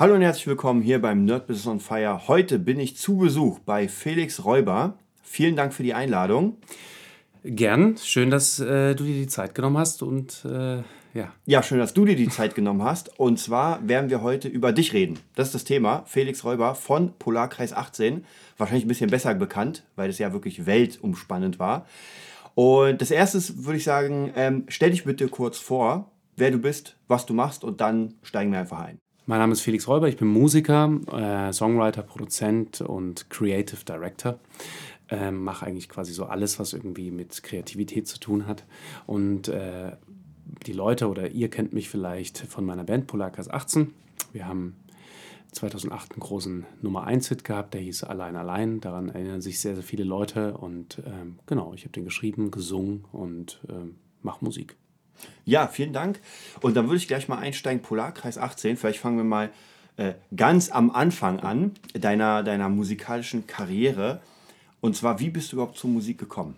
Hallo und herzlich willkommen hier beim Nerd Business on Fire. Heute bin ich zu Besuch bei Felix Räuber. Vielen Dank für die Einladung. Gern. Schön, dass äh, du dir die Zeit genommen hast und äh, ja. Ja, schön, dass du dir die Zeit genommen hast. Und zwar werden wir heute über dich reden. Das ist das Thema. Felix Räuber von Polarkreis 18. Wahrscheinlich ein bisschen besser bekannt, weil es ja wirklich weltumspannend war. Und das erste würde ich sagen, ähm, stell dich bitte kurz vor, wer du bist, was du machst und dann steigen wir einfach ein. Mein Name ist Felix Räuber, ich bin Musiker, äh, Songwriter, Produzent und Creative Director. Ähm, mache eigentlich quasi so alles, was irgendwie mit Kreativität zu tun hat. Und äh, die Leute oder ihr kennt mich vielleicht von meiner Band Polarkas 18. Wir haben 2008 einen großen Nummer 1-Hit gehabt, der hieß Allein Allein. Daran erinnern sich sehr, sehr viele Leute. Und ähm, genau, ich habe den geschrieben, gesungen und ähm, mache Musik. Ja, vielen Dank. Und dann würde ich gleich mal einsteigen, Polarkreis 18. Vielleicht fangen wir mal äh, ganz am Anfang an, deiner, deiner musikalischen Karriere. Und zwar, wie bist du überhaupt zur Musik gekommen?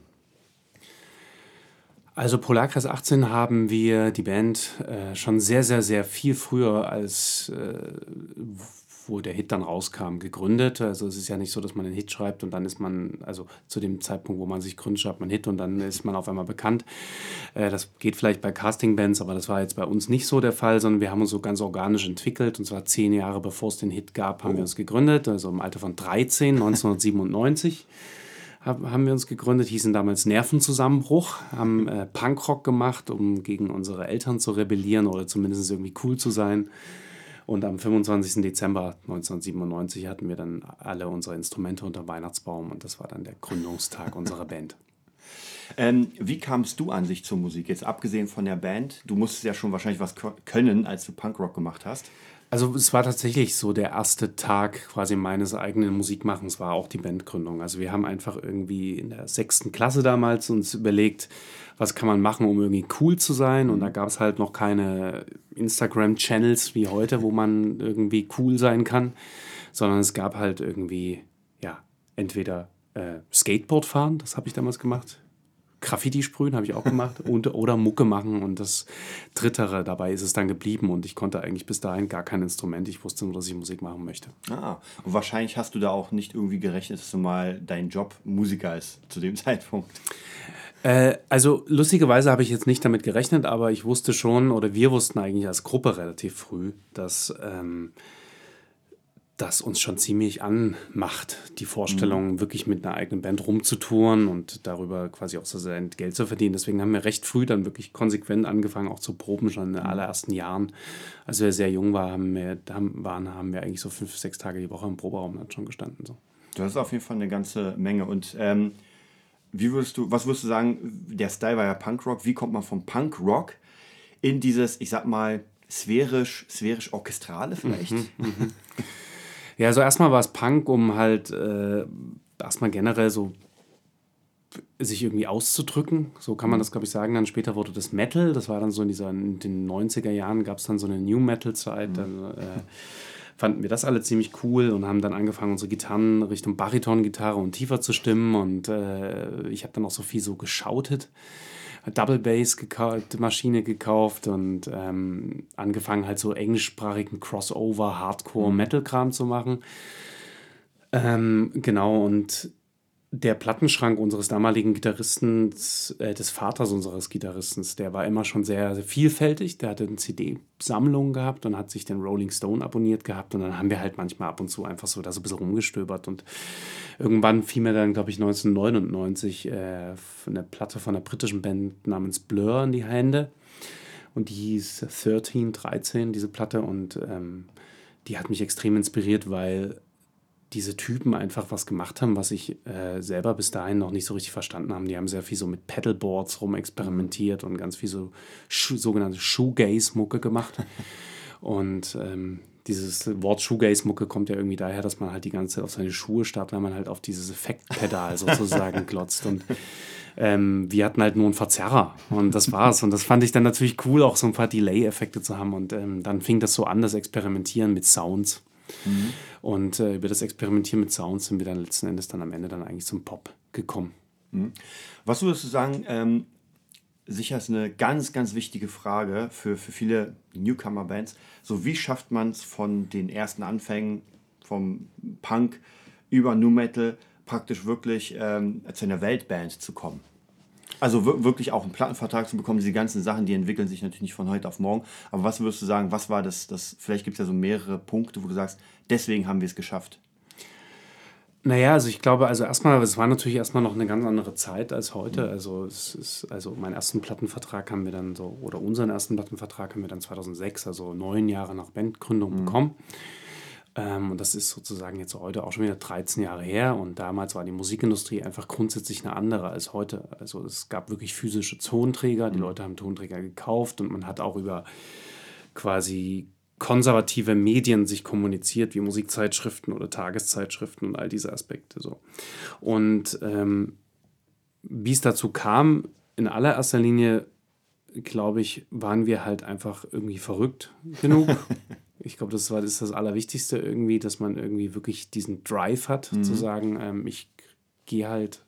Also Polarkreis 18 haben wir die Band äh, schon sehr, sehr, sehr viel früher als äh, wo der Hit dann rauskam, gegründet. Also es ist ja nicht so, dass man einen Hit schreibt und dann ist man, also zu dem Zeitpunkt, wo man sich gründet, schreibt man einen Hit und dann ist man auf einmal bekannt. Äh, das geht vielleicht bei Castingbands, aber das war jetzt bei uns nicht so der Fall, sondern wir haben uns so ganz organisch entwickelt und zwar zehn Jahre bevor es den Hit gab, haben oh. wir uns gegründet, also im Alter von 13, 1997 haben wir uns gegründet, hießen damals Nervenzusammenbruch, haben äh, Punkrock gemacht, um gegen unsere Eltern zu rebellieren oder zumindest irgendwie cool zu sein. Und am 25. Dezember 1997 hatten wir dann alle unsere Instrumente unter Weihnachtsbaum und das war dann der Gründungstag unserer Band. Ähm, wie kamst du an sich zur Musik? Jetzt abgesehen von der Band, du musstest ja schon wahrscheinlich was können, als du Punkrock gemacht hast. Also es war tatsächlich so der erste Tag quasi meines eigenen Musikmachens war auch die Bandgründung. Also wir haben einfach irgendwie in der sechsten Klasse damals uns überlegt, was kann man machen, um irgendwie cool zu sein. Und da gab es halt noch keine Instagram-Channels wie heute, wo man irgendwie cool sein kann, sondern es gab halt irgendwie, ja, entweder äh, Skateboard fahren, das habe ich damals gemacht. Graffiti sprühen habe ich auch gemacht und, oder Mucke machen und das Drittere dabei ist es dann geblieben und ich konnte eigentlich bis dahin gar kein Instrument. Ich wusste nur, dass ich Musik machen möchte. Ah, und wahrscheinlich hast du da auch nicht irgendwie gerechnet, dass du mal dein Job Musiker ist zu dem Zeitpunkt. Äh, also lustigerweise habe ich jetzt nicht damit gerechnet, aber ich wusste schon, oder wir wussten eigentlich als Gruppe relativ früh, dass ähm, das uns schon ziemlich anmacht, die Vorstellung, mhm. wirklich mit einer eigenen Band rumzutouren und darüber quasi auch so sein Geld zu verdienen. Deswegen haben wir recht früh dann wirklich konsequent angefangen, auch zu proben, schon in den mhm. allerersten Jahren. Als wir sehr jung waren, haben wir, waren, haben wir eigentlich so fünf, sechs Tage die Woche im Proberaum dann schon gestanden. So. Das ist auf jeden Fall eine ganze Menge. Und ähm, wie würdest du, was würdest du sagen, der Style war ja Punkrock, wie kommt man vom Punkrock in dieses, ich sag mal, sphärisch, sphärisch orchestrale vielleicht? Mhm, mhm. Ja, also erstmal war es Punk, um halt äh, erstmal generell so sich irgendwie auszudrücken. So kann man das, glaube ich, sagen. Dann später wurde das Metal. Das war dann so in, dieser, in den 90er Jahren gab es dann so eine New Metal-Zeit. Mhm. Dann äh, fanden wir das alle ziemlich cool und haben dann angefangen, unsere Gitarren Richtung Bariton-Gitarre und tiefer zu stimmen. Und äh, ich habe dann auch so viel so geschautet. Double Bass gekauft, Maschine gekauft und ähm, angefangen halt so englischsprachigen Crossover, Hardcore. Metal-Kram zu machen. Ähm, genau, und der Plattenschrank unseres damaligen Gitarristen, äh, des Vaters unseres Gitarristen, der war immer schon sehr, vielfältig. Der hatte eine CD-Sammlung gehabt und hat sich den Rolling Stone abonniert gehabt. Und dann haben wir halt manchmal ab und zu einfach so da so ein bisschen rumgestöbert. Und irgendwann fiel mir dann, glaube ich, 1999 äh, eine Platte von einer britischen Band namens Blur in die Hände. Und die hieß 13, 13, diese Platte. Und ähm, die hat mich extrem inspiriert, weil diese Typen einfach was gemacht haben, was ich äh, selber bis dahin noch nicht so richtig verstanden habe. Die haben sehr viel so mit Pedalboards rumexperimentiert und ganz viel so Schu sogenannte Shoegaze-Mucke gemacht. und ähm, dieses Wort Shoegaze-Mucke kommt ja irgendwie daher, dass man halt die ganze Zeit auf seine Schuhe startet, weil man halt auf dieses Effektpedal sozusagen glotzt. Und ähm, wir hatten halt nur einen Verzerrer und das war's. Und das fand ich dann natürlich cool, auch so ein paar Delay-Effekte zu haben. Und ähm, dann fing das so an, das Experimentieren mit Sounds. Mhm. Und äh, über das Experimentieren mit Sounds sind wir dann letzten Endes dann am Ende dann eigentlich zum Pop gekommen. Mhm. Was würdest du sagen, ähm, sicher ist eine ganz, ganz wichtige Frage für, für viele Newcomer-Bands. So, wie schafft man es von den ersten Anfängen vom Punk über Nu Metal praktisch wirklich ähm, zu einer Weltband zu kommen? Also wirklich auch einen Plattenvertrag zu bekommen, diese ganzen Sachen, die entwickeln sich natürlich nicht von heute auf morgen. Aber was würdest du sagen, was war das, das vielleicht gibt es ja so mehrere Punkte, wo du sagst, deswegen haben wir es geschafft? Naja, also ich glaube, also erstmal, es war natürlich erstmal noch eine ganz andere Zeit als heute. Also es ist, also meinen ersten Plattenvertrag haben wir dann so, oder unseren ersten Plattenvertrag haben wir dann 2006, also neun Jahre nach Bandgründung mhm. bekommen. Ähm, und das ist sozusagen jetzt heute auch schon wieder 13 Jahre her. Und damals war die Musikindustrie einfach grundsätzlich eine andere als heute. Also es gab wirklich physische Tonträger, die mhm. Leute haben Tonträger gekauft und man hat auch über quasi konservative Medien sich kommuniziert, wie Musikzeitschriften oder Tageszeitschriften und all diese Aspekte so. Und ähm, wie es dazu kam, in allererster Linie, glaube ich, waren wir halt einfach irgendwie verrückt genug. ich glaube, das war das, ist das Allerwichtigste irgendwie, dass man irgendwie wirklich diesen Drive hat, mhm. zu sagen, ähm, ich gehe halt,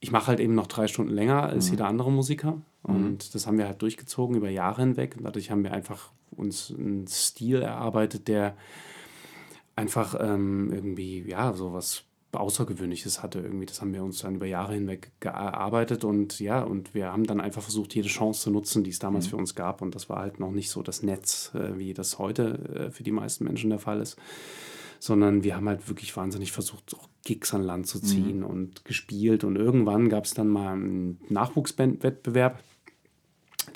ich mache halt eben noch drei Stunden länger als mhm. jeder andere Musiker. Und mhm. das haben wir halt durchgezogen über Jahre hinweg. Und dadurch haben wir einfach uns einen Stil erarbeitet, der einfach ähm, irgendwie, ja, so was Außergewöhnliches hatte irgendwie. Das haben wir uns dann über Jahre hinweg gearbeitet und ja, und wir haben dann einfach versucht, jede Chance zu nutzen, die es damals mhm. für uns gab. Und das war halt noch nicht so das Netz, äh, wie das heute äh, für die meisten Menschen der Fall ist. Sondern wir haben halt wirklich wahnsinnig versucht, auch Gigs an Land zu ziehen mhm. und gespielt. Und irgendwann gab es dann mal einen Nachwuchsbandwettbewerb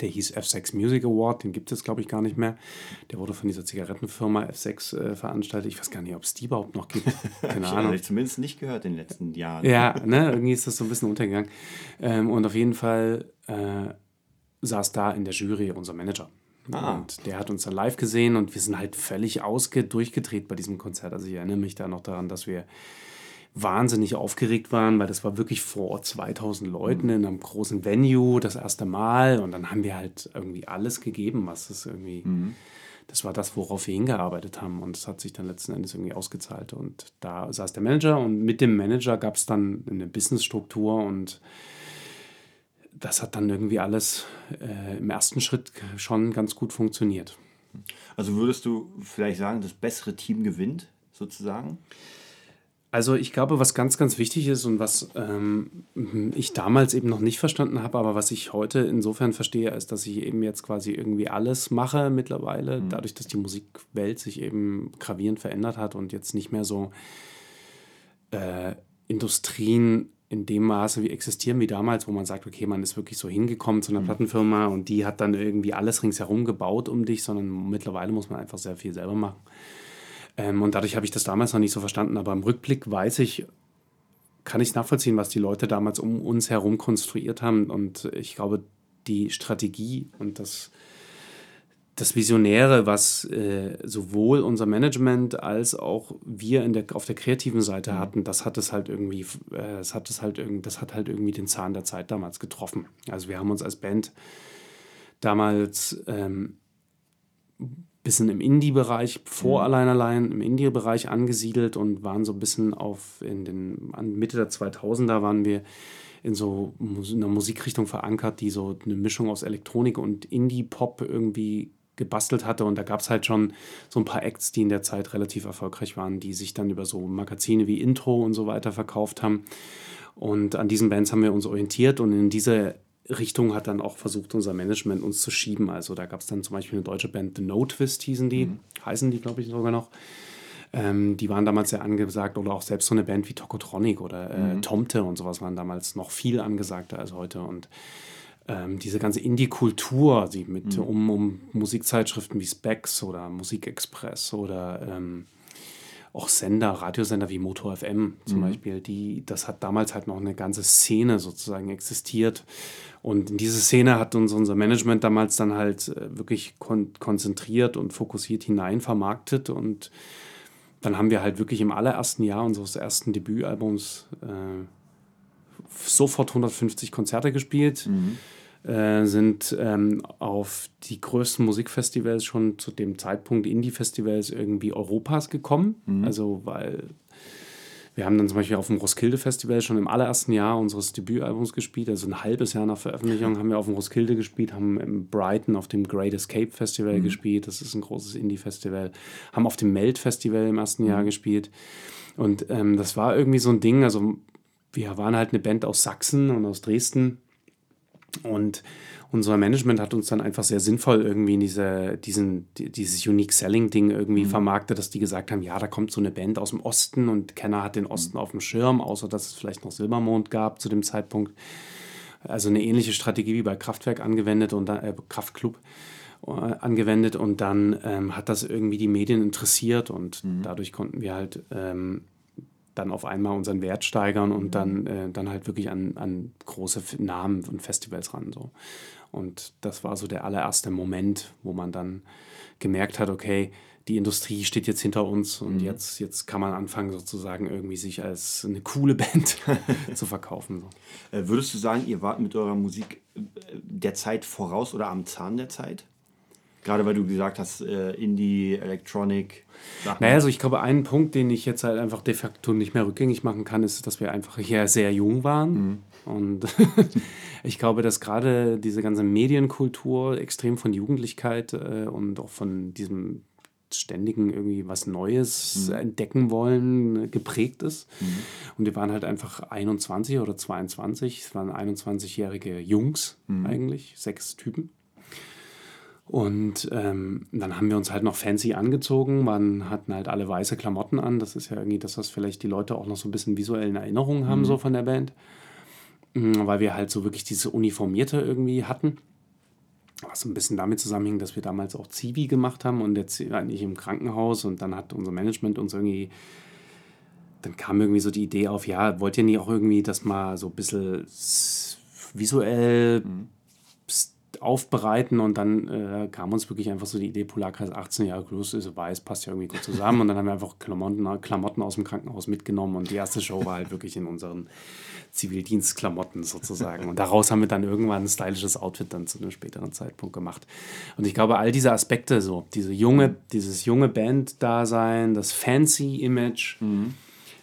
der hieß F6 Music Award, den gibt es glaube ich gar nicht mehr. Der wurde von dieser Zigarettenfirma F6 äh, veranstaltet. Ich weiß gar nicht, ob es die überhaupt noch gibt. Keine ich Ahnung. Ich zumindest nicht gehört in den letzten Jahren. Ja, ne, irgendwie ist das so ein bisschen untergegangen. Ähm, und auf jeden Fall äh, saß da in der Jury unser Manager. Ah. Und der hat uns dann live gesehen und wir sind halt völlig ausge durchgedreht bei diesem Konzert. Also ich erinnere mich da noch daran, dass wir wahnsinnig aufgeregt waren, weil das war wirklich vor 2000 Leuten in einem großen Venue das erste Mal und dann haben wir halt irgendwie alles gegeben, was es irgendwie, mhm. das war das, worauf wir hingearbeitet haben und das hat sich dann letzten Endes irgendwie ausgezahlt und da saß der Manager und mit dem Manager gab es dann eine Businessstruktur und das hat dann irgendwie alles äh, im ersten Schritt schon ganz gut funktioniert. Also würdest du vielleicht sagen, das bessere Team gewinnt sozusagen? Also ich glaube, was ganz, ganz wichtig ist und was ähm, ich damals eben noch nicht verstanden habe, aber was ich heute insofern verstehe, ist, dass ich eben jetzt quasi irgendwie alles mache mittlerweile, mhm. dadurch, dass die Musikwelt sich eben gravierend verändert hat und jetzt nicht mehr so äh, Industrien in dem Maße wie existieren wie damals, wo man sagt, okay, man ist wirklich so hingekommen zu einer mhm. Plattenfirma und die hat dann irgendwie alles ringsherum gebaut um dich, sondern mittlerweile muss man einfach sehr viel selber machen. Ähm, und dadurch habe ich das damals noch nicht so verstanden. Aber im Rückblick weiß ich, kann ich nachvollziehen, was die Leute damals um uns herum konstruiert haben. Und ich glaube, die Strategie und das, das Visionäre, was äh, sowohl unser Management als auch wir in der, auf der kreativen Seite mhm. hatten, das hat es halt irgendwie, äh, das hat es halt irgendwie, das hat halt irgendwie den Zahn der Zeit damals getroffen. Also wir haben uns als Band damals ähm, bisschen im Indie-Bereich, vor mhm. Allein Allein, im Indie-Bereich angesiedelt und waren so ein bisschen auf, in den, an Mitte der 2000er waren wir in so einer Musikrichtung verankert, die so eine Mischung aus Elektronik und Indie-Pop irgendwie gebastelt hatte. Und da gab es halt schon so ein paar Acts, die in der Zeit relativ erfolgreich waren, die sich dann über so Magazine wie Intro und so weiter verkauft haben. Und an diesen Bands haben wir uns orientiert und in diese Richtung hat dann auch versucht, unser Management uns zu schieben. Also da gab es dann zum Beispiel eine deutsche Band, The No Twist hießen die, mhm. heißen die, glaube ich, sogar noch. Ähm, die waren damals sehr angesagt oder auch selbst so eine Band wie Tokotronic oder äh, mhm. Tomte und sowas waren damals noch viel angesagter als heute. Und ähm, diese ganze Indie-Kultur, die mit mhm. um, um Musikzeitschriften wie Specs oder Musikexpress oder ähm, auch Sender, Radiosender wie Motor FM zum mhm. Beispiel, die, das hat damals halt noch eine ganze Szene sozusagen existiert. Und in diese Szene hat uns unser Management damals dann halt äh, wirklich kon konzentriert und fokussiert hinein vermarktet. Und dann haben wir halt wirklich im allerersten Jahr unseres ersten Debütalbums äh, sofort 150 Konzerte gespielt. Mhm äh, sind ähm, auf die größten Musikfestivals schon zu dem Zeitpunkt Indie-Festivals irgendwie Europas gekommen. Mhm. Also weil Wir haben dann zum Beispiel auf dem Roskilde Festival schon im allerersten Jahr unseres Debütalbums gespielt, also ein halbes Jahr nach Veröffentlichung haben wir auf dem Roskilde gespielt, haben im Brighton auf dem Great Escape Festival mhm. gespielt, das ist ein großes Indie-Festival, haben auf dem Melt Festival im ersten mhm. Jahr gespielt und ähm, das war irgendwie so ein Ding, also wir waren halt eine Band aus Sachsen und aus Dresden und unser Management hat uns dann einfach sehr sinnvoll irgendwie in diese, diesen, dieses Unique Selling Ding irgendwie mhm. vermarktet, dass die gesagt haben, ja, da kommt so eine Band aus dem Osten und keiner hat den Osten mhm. auf dem Schirm, außer dass es vielleicht noch Silbermond gab zu dem Zeitpunkt. Also eine ähnliche Strategie wie bei Kraftwerk angewendet und äh, Kraftklub äh, angewendet und dann ähm, hat das irgendwie die Medien interessiert und mhm. dadurch konnten wir halt ähm, dann auf einmal unseren Wert steigern und dann, mhm. äh, dann halt wirklich an, an große Namen und Festivals ran. So. Und das war so der allererste Moment, wo man dann gemerkt hat, okay, die Industrie steht jetzt hinter uns und mhm. jetzt, jetzt kann man anfangen, sozusagen irgendwie sich als eine coole Band zu verkaufen. So. Äh, würdest du sagen, ihr wart mit eurer Musik äh, der Zeit voraus oder am Zahn der Zeit? Gerade weil du gesagt hast, äh, Indie, Electronic. Sachen. Naja, also ich glaube, ein Punkt, den ich jetzt halt einfach de facto nicht mehr rückgängig machen kann, ist, dass wir einfach hier sehr jung waren. Mhm. Und ich glaube, dass gerade diese ganze Medienkultur extrem von Jugendlichkeit äh, und auch von diesem ständigen irgendwie was Neues mhm. entdecken wollen geprägt ist. Mhm. Und wir waren halt einfach 21 oder 22. Es waren 21-jährige Jungs mhm. eigentlich, sechs Typen. Und ähm, dann haben wir uns halt noch fancy angezogen. Man hatten halt alle weiße Klamotten an. Das ist ja irgendwie das, was vielleicht die Leute auch noch so ein bisschen visuell in Erinnerung haben, mhm. so von der Band. Mhm, weil wir halt so wirklich diese Uniformierte irgendwie hatten. Was ein bisschen damit zusammenhing, dass wir damals auch Zivi gemacht haben und jetzt eigentlich im Krankenhaus und dann hat unser Management uns irgendwie, dann kam irgendwie so die Idee auf, ja, wollt ihr nicht auch irgendwie das mal so ein bisschen visuell mhm aufbereiten und dann äh, kam uns wirklich einfach so die Idee, Polarkreis 18 Jahre groß ist weiß, passt ja irgendwie gut zusammen. Und dann haben wir einfach Klamotten, Klamotten aus dem Krankenhaus mitgenommen und die erste Show war halt wirklich in unseren Zivildienstklamotten sozusagen. Und daraus haben wir dann irgendwann ein stylisches Outfit dann zu einem späteren Zeitpunkt gemacht. Und ich glaube, all diese Aspekte so, diese junge, dieses junge Band-Dasein, das Fancy-Image mhm.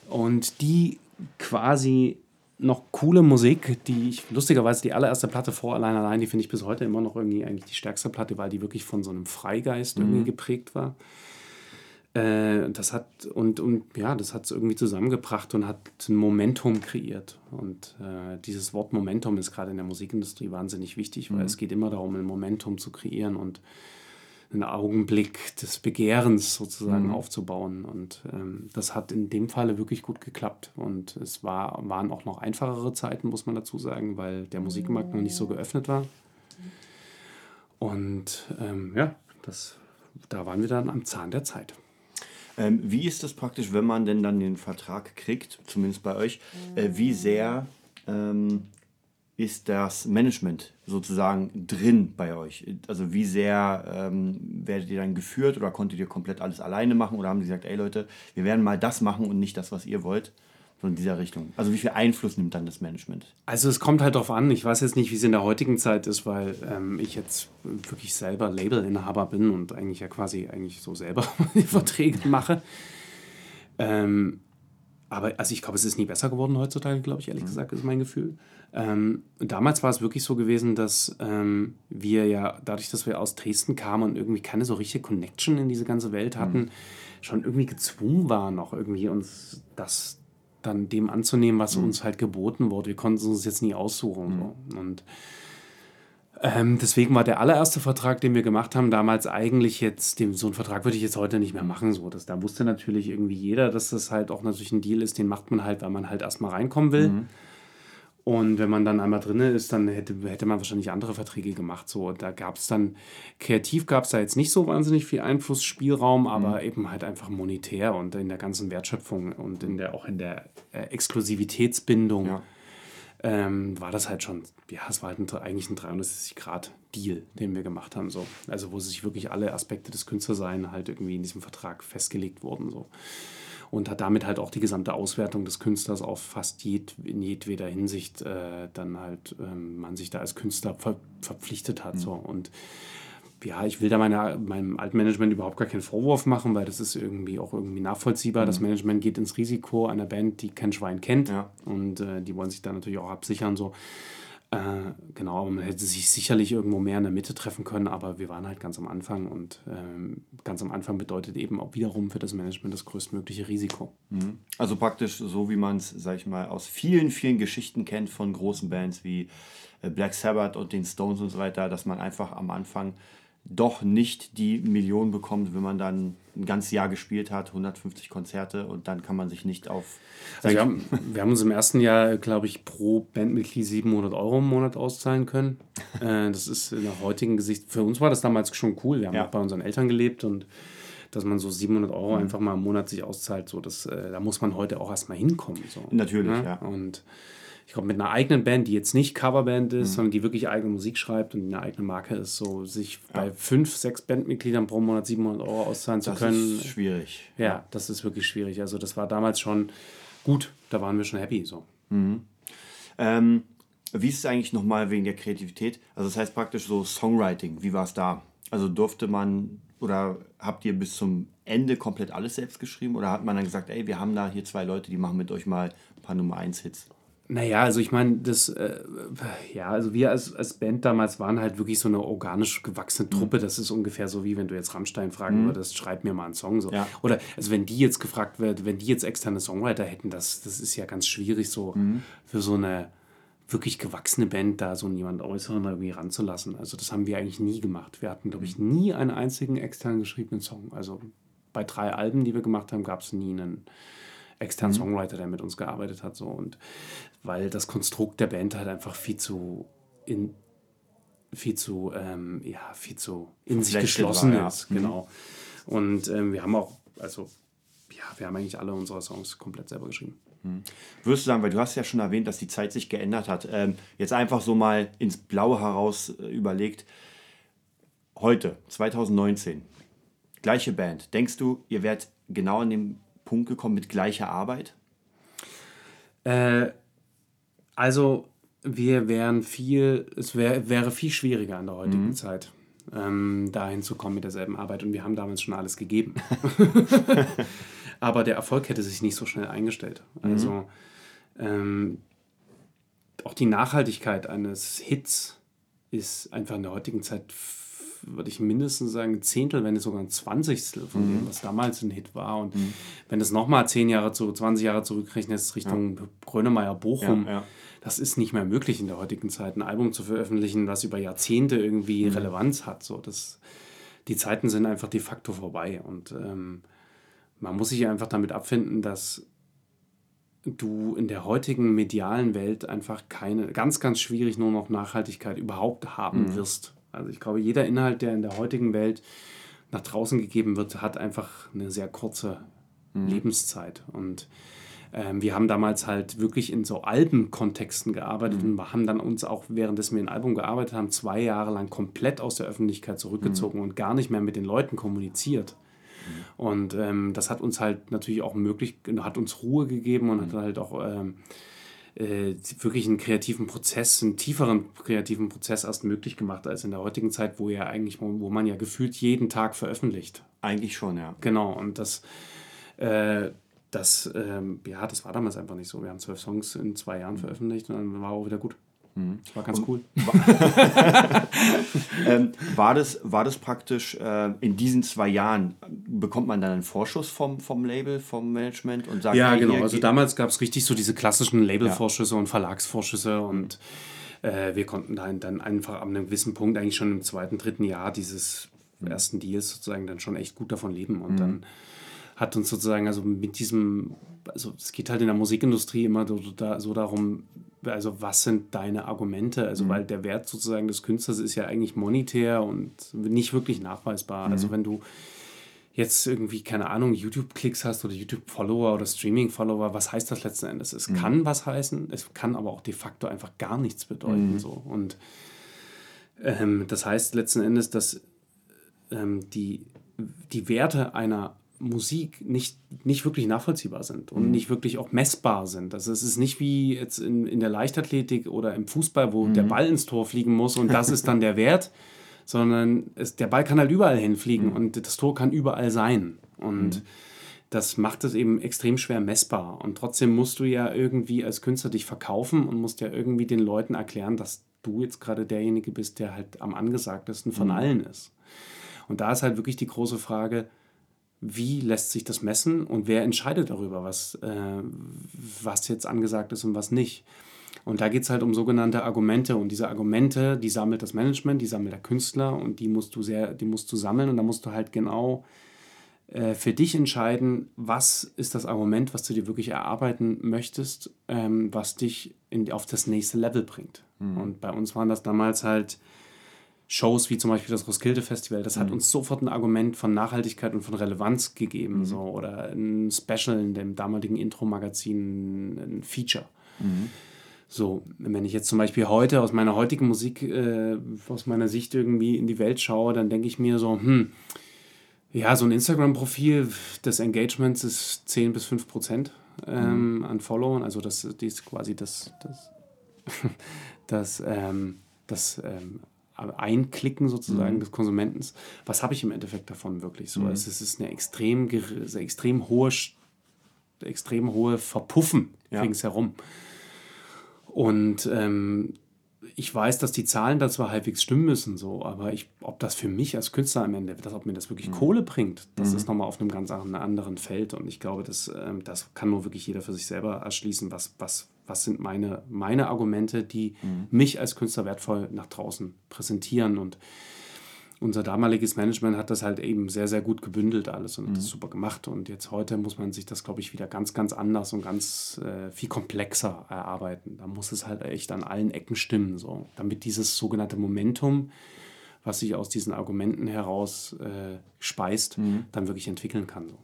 und die quasi noch coole Musik, die ich lustigerweise die allererste Platte vor allein allein, die finde ich bis heute immer noch irgendwie eigentlich die stärkste Platte, weil die wirklich von so einem Freigeist mhm. irgendwie geprägt war. Äh, das hat und, und ja, das hat es irgendwie zusammengebracht und hat ein Momentum kreiert. Und äh, dieses Wort Momentum ist gerade in der Musikindustrie wahnsinnig wichtig, weil mhm. es geht immer darum, ein Momentum zu kreieren und einen Augenblick des Begehrens sozusagen mhm. aufzubauen. Und ähm, das hat in dem Falle wirklich gut geklappt. Und es war, waren auch noch einfachere Zeiten, muss man dazu sagen, weil der Musikmarkt noch nicht so geöffnet war. Und ähm, ja, das, da waren wir dann am Zahn der Zeit. Ähm, wie ist das praktisch, wenn man denn dann den Vertrag kriegt, zumindest bei euch, äh, wie sehr ähm, ist das Management sozusagen drin bei euch? Also wie sehr ähm, werdet ihr dann geführt oder konntet ihr komplett alles alleine machen oder haben sie gesagt, ey Leute, wir werden mal das machen und nicht das, was ihr wollt? So in dieser Richtung. Also wie viel Einfluss nimmt dann das Management? Also es kommt halt darauf an. Ich weiß jetzt nicht, wie es in der heutigen Zeit ist, weil ähm, ich jetzt wirklich selber Labelinhaber bin und eigentlich ja quasi eigentlich so selber die Verträge mache. Ähm, aber also ich glaube, es ist nie besser geworden heutzutage, glaube ich, ehrlich mhm. gesagt, ist mein Gefühl. Ähm, damals war es wirklich so gewesen, dass ähm, wir ja, dadurch, dass wir aus Dresden kamen und irgendwie keine so richtige Connection in diese ganze Welt hatten, mhm. schon irgendwie gezwungen waren, auch irgendwie uns das dann dem anzunehmen, was mhm. uns halt geboten wurde. Wir konnten es uns jetzt nie aussuchen. Mhm. So. Und ähm, deswegen war der allererste Vertrag, den wir gemacht haben, damals eigentlich jetzt, dem, so einen Vertrag würde ich jetzt heute nicht mehr machen. So. Das, da wusste natürlich irgendwie jeder, dass das halt auch natürlich ein Deal ist, den macht man halt, weil man halt erstmal reinkommen will. Mhm. Und wenn man dann einmal drin ist, dann hätte, hätte man wahrscheinlich andere Verträge gemacht. So, da gab es dann, kreativ gab es da jetzt nicht so wahnsinnig viel Einflussspielraum, aber mhm. eben halt einfach monetär und in der ganzen Wertschöpfung und in der, auch in der äh, Exklusivitätsbindung ja. Ähm, war das halt schon, ja, es war halt ein, eigentlich ein 360-Grad-Deal, den wir gemacht haben. So. Also wo sich wirklich alle Aspekte des Künstlerseins halt irgendwie in diesem Vertrag festgelegt wurden. So und hat damit halt auch die gesamte Auswertung des Künstlers auf fast jed, in jedweder Hinsicht äh, dann halt ähm, man sich da als Künstler ver, verpflichtet hat. Mhm. So. Und ja, ich will da meine, meinem alten Management überhaupt gar keinen Vorwurf machen, weil das ist irgendwie auch irgendwie nachvollziehbar. Mhm. Das Management geht ins Risiko einer Band, die kein Schwein kennt. Ja. Und äh, die wollen sich da natürlich auch absichern. So. Äh, genau, man hätte sich sicherlich irgendwo mehr in der Mitte treffen können, aber wir waren halt ganz am Anfang und ähm, ganz am Anfang bedeutet eben auch wiederum für das Management das größtmögliche Risiko. Mhm. Also praktisch so, wie man es, sag ich mal, aus vielen, vielen Geschichten kennt von großen Bands wie äh, Black Sabbath und den Stones und so weiter, dass man einfach am Anfang doch nicht die Million bekommt, wenn man dann ein ganzes Jahr gespielt hat, 150 Konzerte und dann kann man sich nicht auf. Also wir, haben, wir haben uns im ersten Jahr, glaube ich, pro Bandmitglied 700 Euro im Monat auszahlen können. äh, das ist nach heutigen Gesicht, für uns war das damals schon cool. Wir haben ja. auch bei unseren Eltern gelebt und dass man so 700 Euro mhm. einfach mal im Monat sich auszahlt, so das, äh, da muss man heute auch erstmal hinkommen. So. Natürlich, ja. ja. Und ich glaube, mit einer eigenen Band, die jetzt nicht Coverband ist, mhm. sondern die wirklich eigene Musik schreibt und eine eigene Marke ist, so sich ja. bei fünf, sechs Bandmitgliedern pro Monat 700 Euro auszahlen zu können. Das ist schwierig. Ja, das ist wirklich schwierig. Also das war damals schon gut, da waren wir schon happy. So. Mhm. Ähm, wie ist es eigentlich nochmal wegen der Kreativität? Also das heißt praktisch so Songwriting, wie war es da? Also durfte man oder habt ihr bis zum Ende komplett alles selbst geschrieben oder hat man dann gesagt, ey, wir haben da hier zwei Leute, die machen mit euch mal ein paar Nummer 1 Hits? Naja, also ich meine, das, äh, ja, also wir als, als Band damals waren halt wirklich so eine organisch gewachsene Truppe. Mhm. Das ist ungefähr so, wie wenn du jetzt Rammstein fragen mhm. würdest, schreib mir mal einen Song. So. Ja. Oder also wenn die jetzt gefragt wird, wenn die jetzt externe Songwriter hätten, das, das ist ja ganz schwierig, so mhm. für so eine wirklich gewachsene Band da so jemand Äußeren irgendwie ranzulassen. Also das haben wir eigentlich nie gemacht. Wir hatten, glaube ich, mhm. nie einen einzigen extern geschriebenen Song. Also bei drei Alben, die wir gemacht haben, gab es nie einen externen mhm. Songwriter, der mit uns gearbeitet hat. So. Und weil das Konstrukt der Band halt einfach viel zu in, viel zu, ähm, ja, viel zu in sich geschlossen war, ist. Ja. Mhm. Genau. Und ähm, wir haben auch, also, ja, wir haben eigentlich alle unsere Songs komplett selber geschrieben. Mhm. Würdest du sagen, weil du hast ja schon erwähnt, dass die Zeit sich geändert hat, ähm, jetzt einfach so mal ins Blaue heraus äh, überlegt, heute, 2019, gleiche Band, denkst du, ihr werdet genau an dem Punkt gekommen mit gleicher Arbeit? Äh, also wir wären viel, es wär, wäre viel schwieriger in der heutigen mhm. Zeit, ähm, dahin zu kommen mit derselben Arbeit. Und wir haben damals schon alles gegeben. Aber der Erfolg hätte sich nicht so schnell eingestellt. Mhm. Also ähm, auch die Nachhaltigkeit eines Hits ist einfach in der heutigen Zeit würde ich mindestens sagen, ein Zehntel, wenn nicht sogar ein Zwanzigstel von mhm. dem, was damals ein Hit war. Und mhm. wenn es nochmal zehn Jahre zu 20 Jahre zurückrechnet, Richtung ja. Grönemeyer Bochum, ja, ja. das ist nicht mehr möglich in der heutigen Zeit, ein Album zu veröffentlichen, was über Jahrzehnte irgendwie mhm. Relevanz hat. So, das, die Zeiten sind einfach de facto vorbei. Und ähm, man muss sich einfach damit abfinden, dass du in der heutigen medialen Welt einfach keine, ganz, ganz schwierig nur noch Nachhaltigkeit überhaupt haben mhm. wirst. Also ich glaube, jeder Inhalt, der in der heutigen Welt nach draußen gegeben wird, hat einfach eine sehr kurze mhm. Lebenszeit. Und ähm, wir haben damals halt wirklich in so Albenkontexten gearbeitet mhm. und haben dann uns auch, während wir ein Album gearbeitet haben, zwei Jahre lang komplett aus der Öffentlichkeit zurückgezogen mhm. und gar nicht mehr mit den Leuten kommuniziert. Mhm. Und ähm, das hat uns halt natürlich auch möglich, hat uns Ruhe gegeben und hat mhm. halt auch ähm, äh, wirklich einen kreativen Prozess, einen tieferen kreativen Prozess erst möglich gemacht als in der heutigen Zeit, wo ja eigentlich, wo man ja gefühlt jeden Tag veröffentlicht. Eigentlich schon, ja. Genau, und das, äh, das, ähm, ja, das war damals einfach nicht so. Wir haben zwölf Songs in zwei Jahren veröffentlicht und dann war auch wieder gut. Mhm. War ganz Und, cool. War, ähm, war, das, war das praktisch äh, in diesen zwei Jahren, bekommt man dann einen Vorschuss vom, vom Label, vom Management und sagt, Ja, genau. Also damals gab es richtig so diese klassischen Labelvorschüsse ja. und Verlagsvorschüsse und äh, wir konnten dann, dann einfach an einem gewissen Punkt eigentlich schon im zweiten, dritten Jahr dieses mhm. ersten Deals sozusagen dann schon echt gut davon leben und mhm. dann hat uns sozusagen also mit diesem, also es geht halt in der Musikindustrie immer so, so darum, also was sind deine Argumente? Also, mhm. weil der Wert sozusagen des Künstlers ist ja eigentlich monetär und nicht wirklich nachweisbar. Also, mhm. Also, wenn du jetzt irgendwie, keine Ahnung, YouTube-Klicks hast oder YouTube-Follower oder Streaming-Follower, was heißt das letzten Endes? Es mhm. kann was heißen, es kann aber auch de facto einfach gar nichts bedeuten. Mhm. So. Und ähm, das heißt letzten Endes, dass ähm, die, die Werte einer Musik nicht, nicht wirklich nachvollziehbar sind und mhm. nicht wirklich auch messbar sind. Also es ist nicht wie jetzt in, in der Leichtathletik oder im Fußball, wo mhm. der Ball ins Tor fliegen muss und das ist dann der Wert, sondern es, der Ball kann halt überall hinfliegen mhm. und das Tor kann überall sein. Und mhm. das macht es eben extrem schwer messbar. Und trotzdem musst du ja irgendwie als Künstler dich verkaufen und musst ja irgendwie den Leuten erklären, dass du jetzt gerade derjenige bist, der halt am angesagtesten von mhm. allen ist. Und da ist halt wirklich die große Frage, wie lässt sich das messen und wer entscheidet darüber, was, äh, was jetzt angesagt ist und was nicht. Und da geht es halt um sogenannte Argumente. Und diese Argumente, die sammelt das Management, die sammelt der Künstler und die musst du sehr, die musst du sammeln und da musst du halt genau äh, für dich entscheiden, was ist das Argument, was du dir wirklich erarbeiten möchtest, ähm, was dich in, auf das nächste Level bringt. Mhm. Und bei uns waren das damals halt Shows wie zum Beispiel das Roskilde Festival, das hat mhm. uns sofort ein Argument von Nachhaltigkeit und von Relevanz gegeben. Mhm. So, oder ein Special in dem damaligen Intro-Magazin, ein Feature. Mhm. So, wenn ich jetzt zum Beispiel heute aus meiner heutigen Musik, äh, aus meiner Sicht irgendwie in die Welt schaue, dann denke ich mir so, hm, ja, so ein Instagram-Profil des Engagements ist 10 bis 5 Prozent ähm, mhm. an Followern. Also das, das ist quasi das, das, das, ähm, das ähm, Einklicken sozusagen mhm. des Konsumentens, was habe ich im Endeffekt davon wirklich so? Mhm. Es ist eine extrem, extrem hohe, extrem hohe Verpuffen ja. ringsherum. Und ähm, ich weiß, dass die Zahlen da zwar halbwegs stimmen müssen, so, aber ich, ob das für mich als Künstler am Ende, dass, ob mir das wirklich mhm. Kohle bringt, das mhm. ist nochmal auf einem ganz anderen Feld. Und ich glaube, das, ähm, das kann nur wirklich jeder für sich selber erschließen, was, was, was sind meine, meine Argumente, die mhm. mich als Künstler wertvoll nach draußen präsentieren. Und unser damaliges Management hat das halt eben sehr, sehr gut gebündelt alles und mhm. das super gemacht. Und jetzt heute muss man sich das, glaube ich, wieder ganz, ganz anders und ganz äh, viel komplexer erarbeiten. Da muss es halt echt an allen Ecken stimmen, so, damit dieses sogenannte Momentum, was sich aus diesen Argumenten heraus äh, speist, mhm. dann wirklich entwickeln kann. So.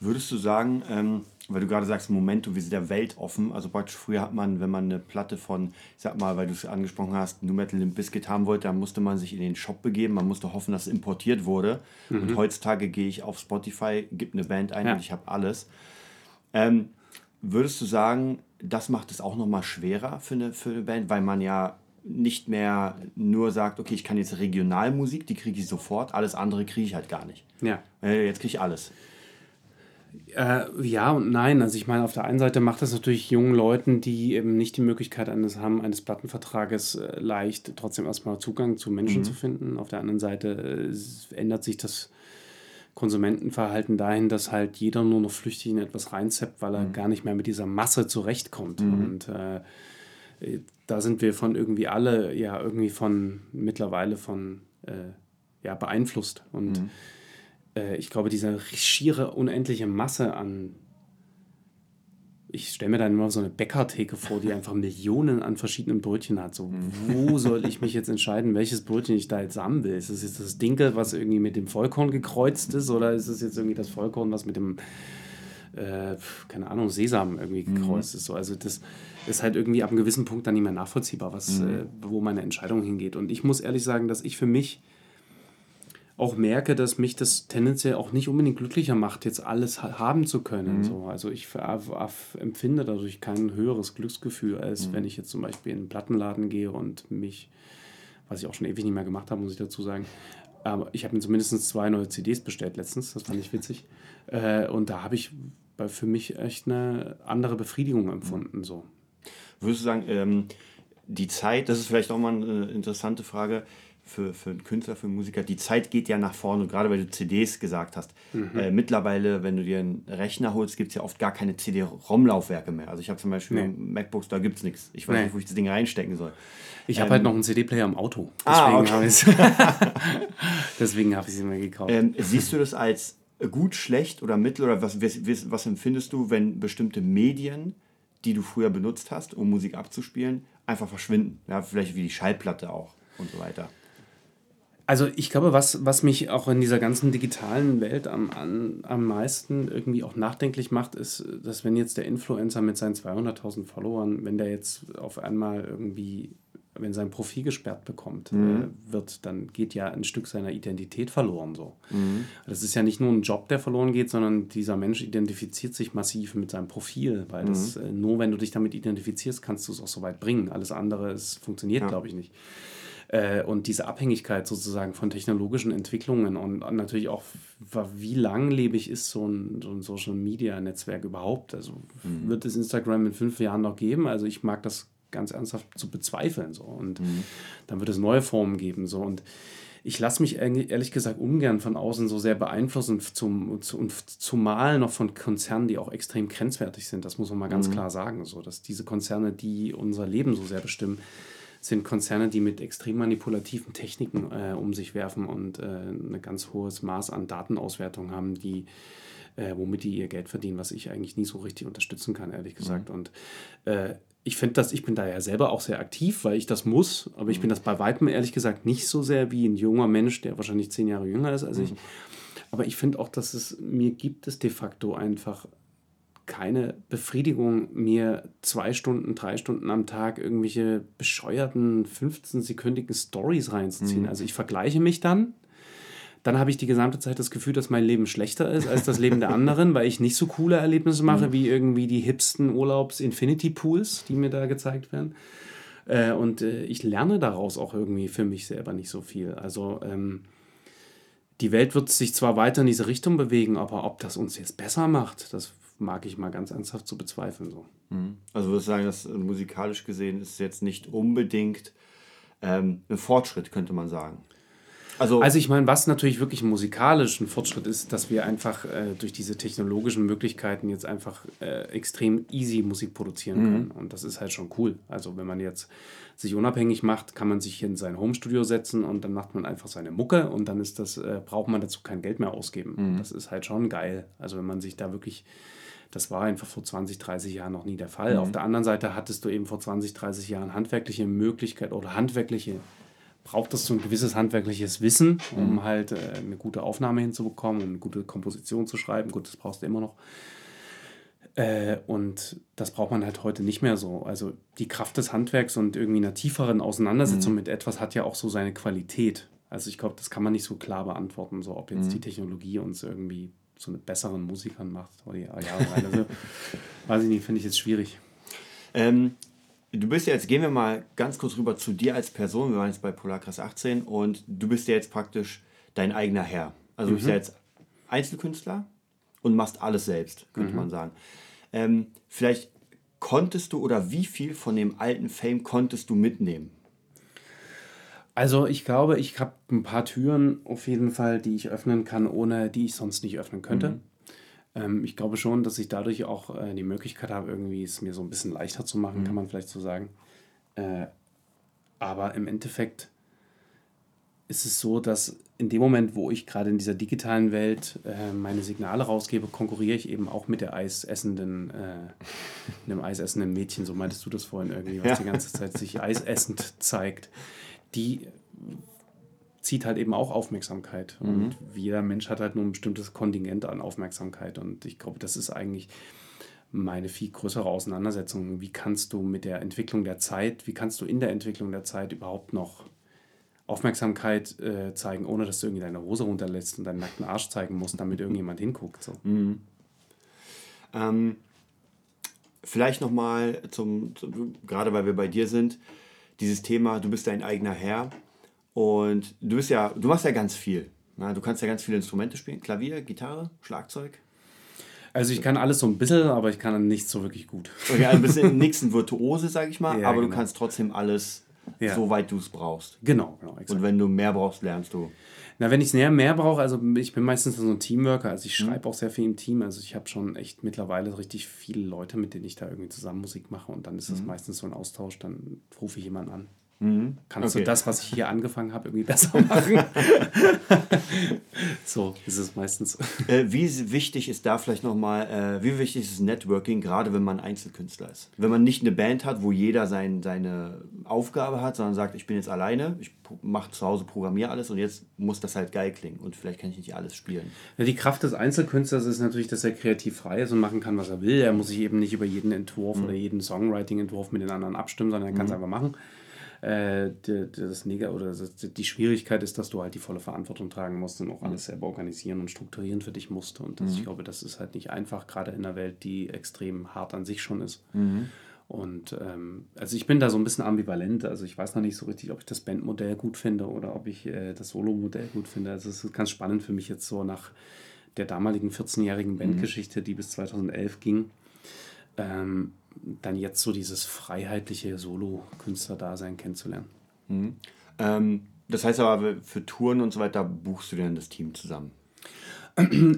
Würdest du sagen, ähm, weil du gerade sagst, Momentum, wir sind ja weltoffen. Also praktisch früher hat man, wenn man eine Platte von, ich sag mal, weil du es angesprochen hast, New Metal Limp Biscuit haben wollte, dann musste man sich in den Shop begeben, man musste hoffen, dass es importiert wurde. Mhm. Und heutzutage gehe ich auf Spotify, gebe eine Band ein ja. und ich habe alles. Ähm, würdest du sagen, das macht es auch nochmal schwerer für eine, für eine Band, weil man ja nicht mehr nur sagt, okay, ich kann jetzt Regionalmusik, die kriege ich sofort, alles andere kriege ich halt gar nicht. Ja. Äh, jetzt kriege ich alles. Äh, ja und nein. Also ich meine, auf der einen Seite macht das natürlich jungen Leuten, die eben nicht die Möglichkeit eines haben, eines Plattenvertrages äh, leicht trotzdem erstmal Zugang zu Menschen mhm. zu finden. Auf der anderen Seite äh, ändert sich das Konsumentenverhalten dahin, dass halt jeder nur noch flüchtig in etwas reinzeppt, weil er mhm. gar nicht mehr mit dieser Masse zurechtkommt. Mhm. Und äh, da sind wir von irgendwie alle ja irgendwie von mittlerweile von äh, ja beeinflusst und mhm äh, ich glaube, diese schiere, unendliche Masse an. Ich stelle mir dann immer so eine Bäckertheke vor, die einfach Millionen an verschiedenen Brötchen hat. So, wo soll ich mich jetzt entscheiden, welches Brötchen ich da jetzt haben will? Ist es jetzt das Dinkel, was irgendwie mit dem Vollkorn gekreuzt ist, oder ist es jetzt irgendwie das Vollkorn, was mit dem, äh, keine Ahnung, Sesam irgendwie mhm. gekreuzt mhm. ist? So, also das ist halt irgendwie ab einem gewissen Punkt dann nicht mehr nachvollziehbar, was, mhm. äh, wo meine Entscheidung hingeht. Und ich muss ehrlich sagen, dass ich für mich auch merke, dass mich das tendenziell auch nicht unbedingt glücklicher macht, jetzt alles haben zu können. Mhm. So. Also ich empfinde dadurch kein höheres Glücksgefühl, als mhm. wenn ich jetzt zum Beispiel in einen Plattenladen gehe und mich, was ich auch schon ewig nicht mehr gemacht habe, muss ich dazu sagen, aber ich habe mir zumindest zwei neue CDs bestellt letztens, das fand ich witzig. Äh, und da habe ich für mich echt eine andere Befriedigung empfunden. So. Würdest du sagen, ähm, die Zeit, das ist vielleicht auch mal eine interessante Frage, für, für einen Künstler, für einen Musiker, die Zeit geht ja nach vorne, gerade weil du CDs gesagt hast. Mhm. Äh, mittlerweile, wenn du dir einen Rechner holst, gibt es ja oft gar keine CD-ROM-Laufwerke mehr. Also ich habe zum Beispiel nee. MacBooks, da gibt es nichts. Ich weiß nee. nicht, wo ich das Ding reinstecken soll. Ich habe halt ähm, halt noch einen CD-Player im Auto. Ah, deswegen ah, okay. habe ich sie mir gekauft. Ähm, siehst du das als gut, schlecht oder mittel oder was, was, was empfindest du, wenn bestimmte Medien, die du früher benutzt hast, um Musik abzuspielen, einfach verschwinden? Ja, vielleicht wie die Schallplatte auch und so weiter. Also ich glaube, was, was mich auch in dieser ganzen digitalen Welt am, am, am meisten irgendwie auch nachdenklich macht, ist, dass wenn jetzt der Influencer mit seinen 200.000 Followern, wenn der jetzt auf einmal irgendwie, wenn sein Profil gesperrt bekommt, mhm. äh, wird, dann geht ja ein Stück seiner Identität verloren. So. Mhm. Das ist ja nicht nur ein Job, der verloren geht, sondern dieser Mensch identifiziert sich massiv mit seinem Profil, weil mhm. das äh, nur wenn du dich damit identifizierst, kannst du es auch so weit bringen. Alles andere ist, funktioniert, ja. glaube ich, nicht. Äh, und diese Abhängigkeit sozusagen von technologischen Entwicklungen und, natürlich auch, wie langlebig ist so ein, so ein Social Media Netzwerk überhaupt? Also mhm. wird es Instagram in fünf Jahren noch geben? Also ich mag das ganz ernsthaft zu bezweifeln. So. Und mhm. dann wird es neue Formen geben. So. Und ich lasse mich ehrlich gesagt ungern von außen so sehr beeinflussen, zum, zum, zumal noch von Konzernen, die auch extrem grenzwertig sind. Das muss man mal ganz mhm. klar sagen. So, dass diese Konzerne, die unser Leben so sehr bestimmen, sind Konzerne, die mit extrem manipulativen Techniken äh, um sich werfen und äh, ein ganz hohes Maß an Datenauswertung haben, die äh, womit die ihr Geld verdienen, was ich eigentlich nie so richtig unterstützen kann, ehrlich gesagt. Mhm. Und äh, ich finde das, ich bin da ja selber auch sehr aktiv, weil ich das muss, aber ich bin mhm. das bei weitem ehrlich gesagt nicht so sehr wie ein junger Mensch, der wahrscheinlich zehn Jahre jünger ist als ich. Mhm. Aber ich finde auch, dass es mir gibt es de facto einfach keine Befriedigung, mir zwei Stunden, drei Stunden am Tag irgendwelche bescheuerten 15-sekündigen Stories reinzuziehen. Mhm. Also ich vergleiche mich dann. Dann habe ich die gesamte Zeit das Gefühl, dass mein Leben schlechter ist als das Leben der anderen, weil ich nicht so coole Erlebnisse mache, mhm. wie irgendwie die hipsten Urlaubs-Infinity-Pools, die mir da gezeigt werden. Äh, und äh, ich lerne daraus auch irgendwie für mich selber nicht so viel. Also ähm, die Welt wird sich zwar weiter in diese Richtung bewegen, aber ob das uns jetzt besser macht, das mag ich mal ganz ernsthaft zu bezweifeln. So. Mhm. Also würde ich sagen, dass musikalisch gesehen ist jetzt nicht unbedingt ähm, ein Fortschritt, könnte man sagen. Also, also ich meine, was natürlich wirklich musikalisch ein Fortschritt ist, dass wir einfach äh, durch diese technologischen Möglichkeiten jetzt einfach äh, extrem easy Musik produzieren können. Mhm. Und das ist halt schon cool. Also wenn man jetzt sich unabhängig macht, kann man sich in sein Homestudio setzen und dann macht man einfach seine Mucke und dann ist das, äh, braucht man dazu kein Geld mehr ausgeben. Mhm. Das ist halt schon geil. Also wenn man sich da wirklich das war einfach vor 20, 30 Jahren noch nie der Fall. Mhm. Auf der anderen Seite hattest du eben vor 20, 30 Jahren handwerkliche Möglichkeit oder handwerkliche, brauchtest du ein gewisses handwerkliches Wissen, um mhm. halt äh, eine gute Aufnahme hinzubekommen eine gute Komposition zu schreiben. Gut, das brauchst du immer noch. Äh, und das braucht man halt heute nicht mehr so. Also die Kraft des Handwerks und irgendwie einer tieferen Auseinandersetzung mhm. mit etwas hat ja auch so seine Qualität. Also ich glaube, das kann man nicht so klar beantworten, so ob jetzt mhm. die Technologie uns irgendwie zu einem besseren Musikern macht. Oder ja, also, weiß ich nicht, finde ich jetzt schwierig. Ähm, du bist ja jetzt, gehen wir mal ganz kurz rüber zu dir als Person. Wir waren jetzt bei Polarkreis 18 und du bist ja jetzt praktisch dein eigener Herr. Also mhm. du bist ja mhm. jetzt Einzelkünstler und machst alles selbst, könnte mhm. man sagen. Ähm, vielleicht konntest du oder wie viel von dem alten Fame konntest du mitnehmen? Also ich glaube, ich habe ein paar Türen auf jeden Fall, die ich öffnen kann, ohne die ich sonst nicht öffnen könnte. Mhm. Ähm, ich glaube schon, dass ich dadurch auch äh, die Möglichkeit habe, irgendwie es mir so ein bisschen leichter zu machen, mhm. kann man vielleicht so sagen. Äh, aber im Endeffekt ist es so, dass in dem Moment, wo ich gerade in dieser digitalen Welt äh, meine Signale rausgebe, konkurriere ich eben auch mit der eisessenden, äh, einem eisessenden Mädchen, so meintest du das vorhin irgendwie, was ja. die ganze Zeit sich eisessend zeigt die zieht halt eben auch Aufmerksamkeit. Mhm. Und jeder Mensch hat halt nur ein bestimmtes Kontingent an Aufmerksamkeit. Und ich glaube, das ist eigentlich meine viel größere Auseinandersetzung. Wie kannst du mit der Entwicklung der Zeit, wie kannst du in der Entwicklung der Zeit überhaupt noch Aufmerksamkeit äh, zeigen, ohne dass du irgendwie deine Hose runterlässt und deinen nackten Arsch zeigen musst, damit irgendjemand hinguckt. So. Mhm. Ähm, vielleicht nochmal zum, zum, gerade weil wir bei dir sind, dieses Thema, du bist dein eigener Herr und du bist ja, du machst ja ganz viel. Na, du kannst ja ganz viele Instrumente spielen, Klavier, Gitarre, Schlagzeug. Also ich kann alles so ein bisschen, aber ich kann nicht so wirklich gut. Okay, also ein bisschen nichts Virtuose, sag ich mal, ja, aber genau. du kannst trotzdem alles, ja. soweit du es brauchst. Genau, genau. Exakt. Und wenn du mehr brauchst, lernst du. Na, wenn ich es näher mehr brauche, also ich bin meistens so ein Teamworker, also ich mhm. schreibe mhm. auch sehr viel im Team. Also ich habe schon echt mittlerweile richtig viele Leute, mit denen ich da irgendwie zusammen Musik mache und dann ist das mhm. meistens so ein Austausch, dann rufe ich jemanden an. Mhm. Kannst okay. du das, was ich hier angefangen habe, irgendwie besser machen? so ist es meistens. Äh, wie wichtig ist da vielleicht nochmal, äh, wie wichtig ist Networking, gerade wenn man Einzelkünstler ist? Wenn man nicht eine Band hat, wo jeder sein, seine Aufgabe hat, sondern sagt, ich bin jetzt alleine, ich mache zu Hause, programmiere alles und jetzt muss das halt geil klingen und vielleicht kann ich nicht alles spielen. Ja, die Kraft des Einzelkünstlers ist natürlich, dass er kreativ frei ist und machen kann, was er will. Er muss sich eben nicht über jeden Entwurf mhm. oder jeden Songwriting-Entwurf mit den anderen abstimmen, sondern er kann es mhm. einfach machen. Äh, die, das Neg oder das, die Schwierigkeit ist, dass du halt die volle Verantwortung tragen musst und auch alles selber organisieren und strukturieren für dich musst. Und das, mhm. ich glaube, das ist halt nicht einfach, gerade in einer Welt, die extrem hart an sich schon ist. Mhm. Und ähm, also ich bin da so ein bisschen ambivalent. Also ich weiß noch nicht so richtig, ob ich das Bandmodell gut finde oder ob ich äh, das Solo-Modell gut finde. Also es ist ganz spannend für mich jetzt so nach der damaligen 14-jährigen Mhm. Bandgeschichte, die bis 2011 ging, ähm, dann jetzt so dieses freiheitliche Solo-Künstler-Dasein kennenzulernen. Ähm, das heißt aber, für Touren und so weiter buchst du dann das Team zusammen.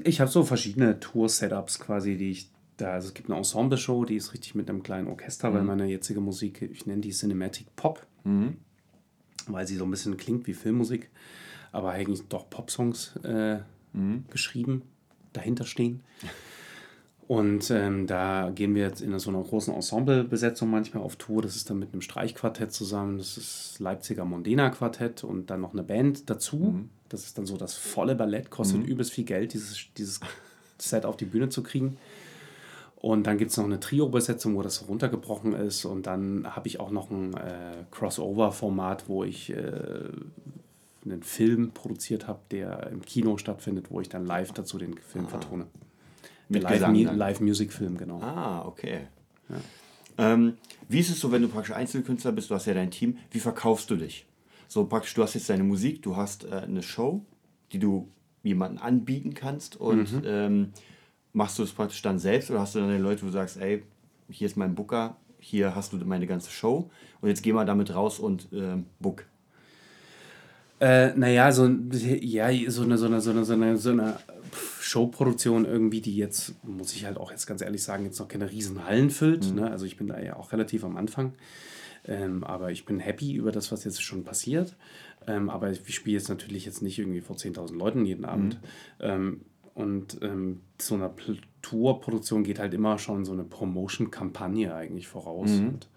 Ich habe so verschiedene Tour-Setups quasi, die ich da, also es gibt eine Ensemble-Show, die ist richtig mit einem kleinen Orchester, weil meine jetzige Musik, ich nenne die Cinematic Pop, weil sie so ein bisschen klingt wie Filmmusik, aber eigentlich doch Pop-Songs äh, geschrieben, dahinter stehen. Und ähm, da gehen wir jetzt in so einer großen Ensemble-Besetzung manchmal auf Tour. Das ist dann mit einem Streichquartett zusammen. Das ist Leipziger Mondena Quartett und dann noch eine Band dazu. Das ist dann so das volle Ballett, kostet übelst viel Geld, dieses, dieses Set auf die Bühne zu kriegen. Und dann gibt es noch eine Trio-Besetzung, wo das runtergebrochen ist. Und dann habe ich auch noch ein äh, Crossover-Format, wo ich äh, einen Film produziert habe, der im Kino stattfindet, wo ich dann live dazu den Film vertone. Mit Live? Live-Music-Film, genau. Ah, okay. Ähm, wie ist es so, wenn du praktisch Einzelkünstler bist, du hast ja dein Team, wie verkaufst du dich? So praktisch, du hast jetzt deine Musik, du hast äh, eine Show, die du jemandem anbieten kannst und ähm, machst du es praktisch dann selbst oder hast du dann die Leute, wo du sagst, ey, hier ist mein Booker, hier hast du meine ganze Show und jetzt geh mal damit raus und ähm, book. Äh, naja, so, ja, so eine, so eine, so eine, so eine, so eine Showproduktion irgendwie, die jetzt, muss ich halt auch jetzt ganz ehrlich sagen, jetzt noch keine riesen Hallen füllt. Ne? Also ich bin da ja auch relativ am Anfang. Ähm, aber ich bin happy über das, was jetzt schon passiert. Ähm, aber ich spiele jetzt natürlich jetzt nicht irgendwie vor 10.000 Leuten jeden Abend. Ähm, und ähm, so eine Pl- Tourproduktion geht halt immer schon so eine Promotion-Kampagne eigentlich voraus. Und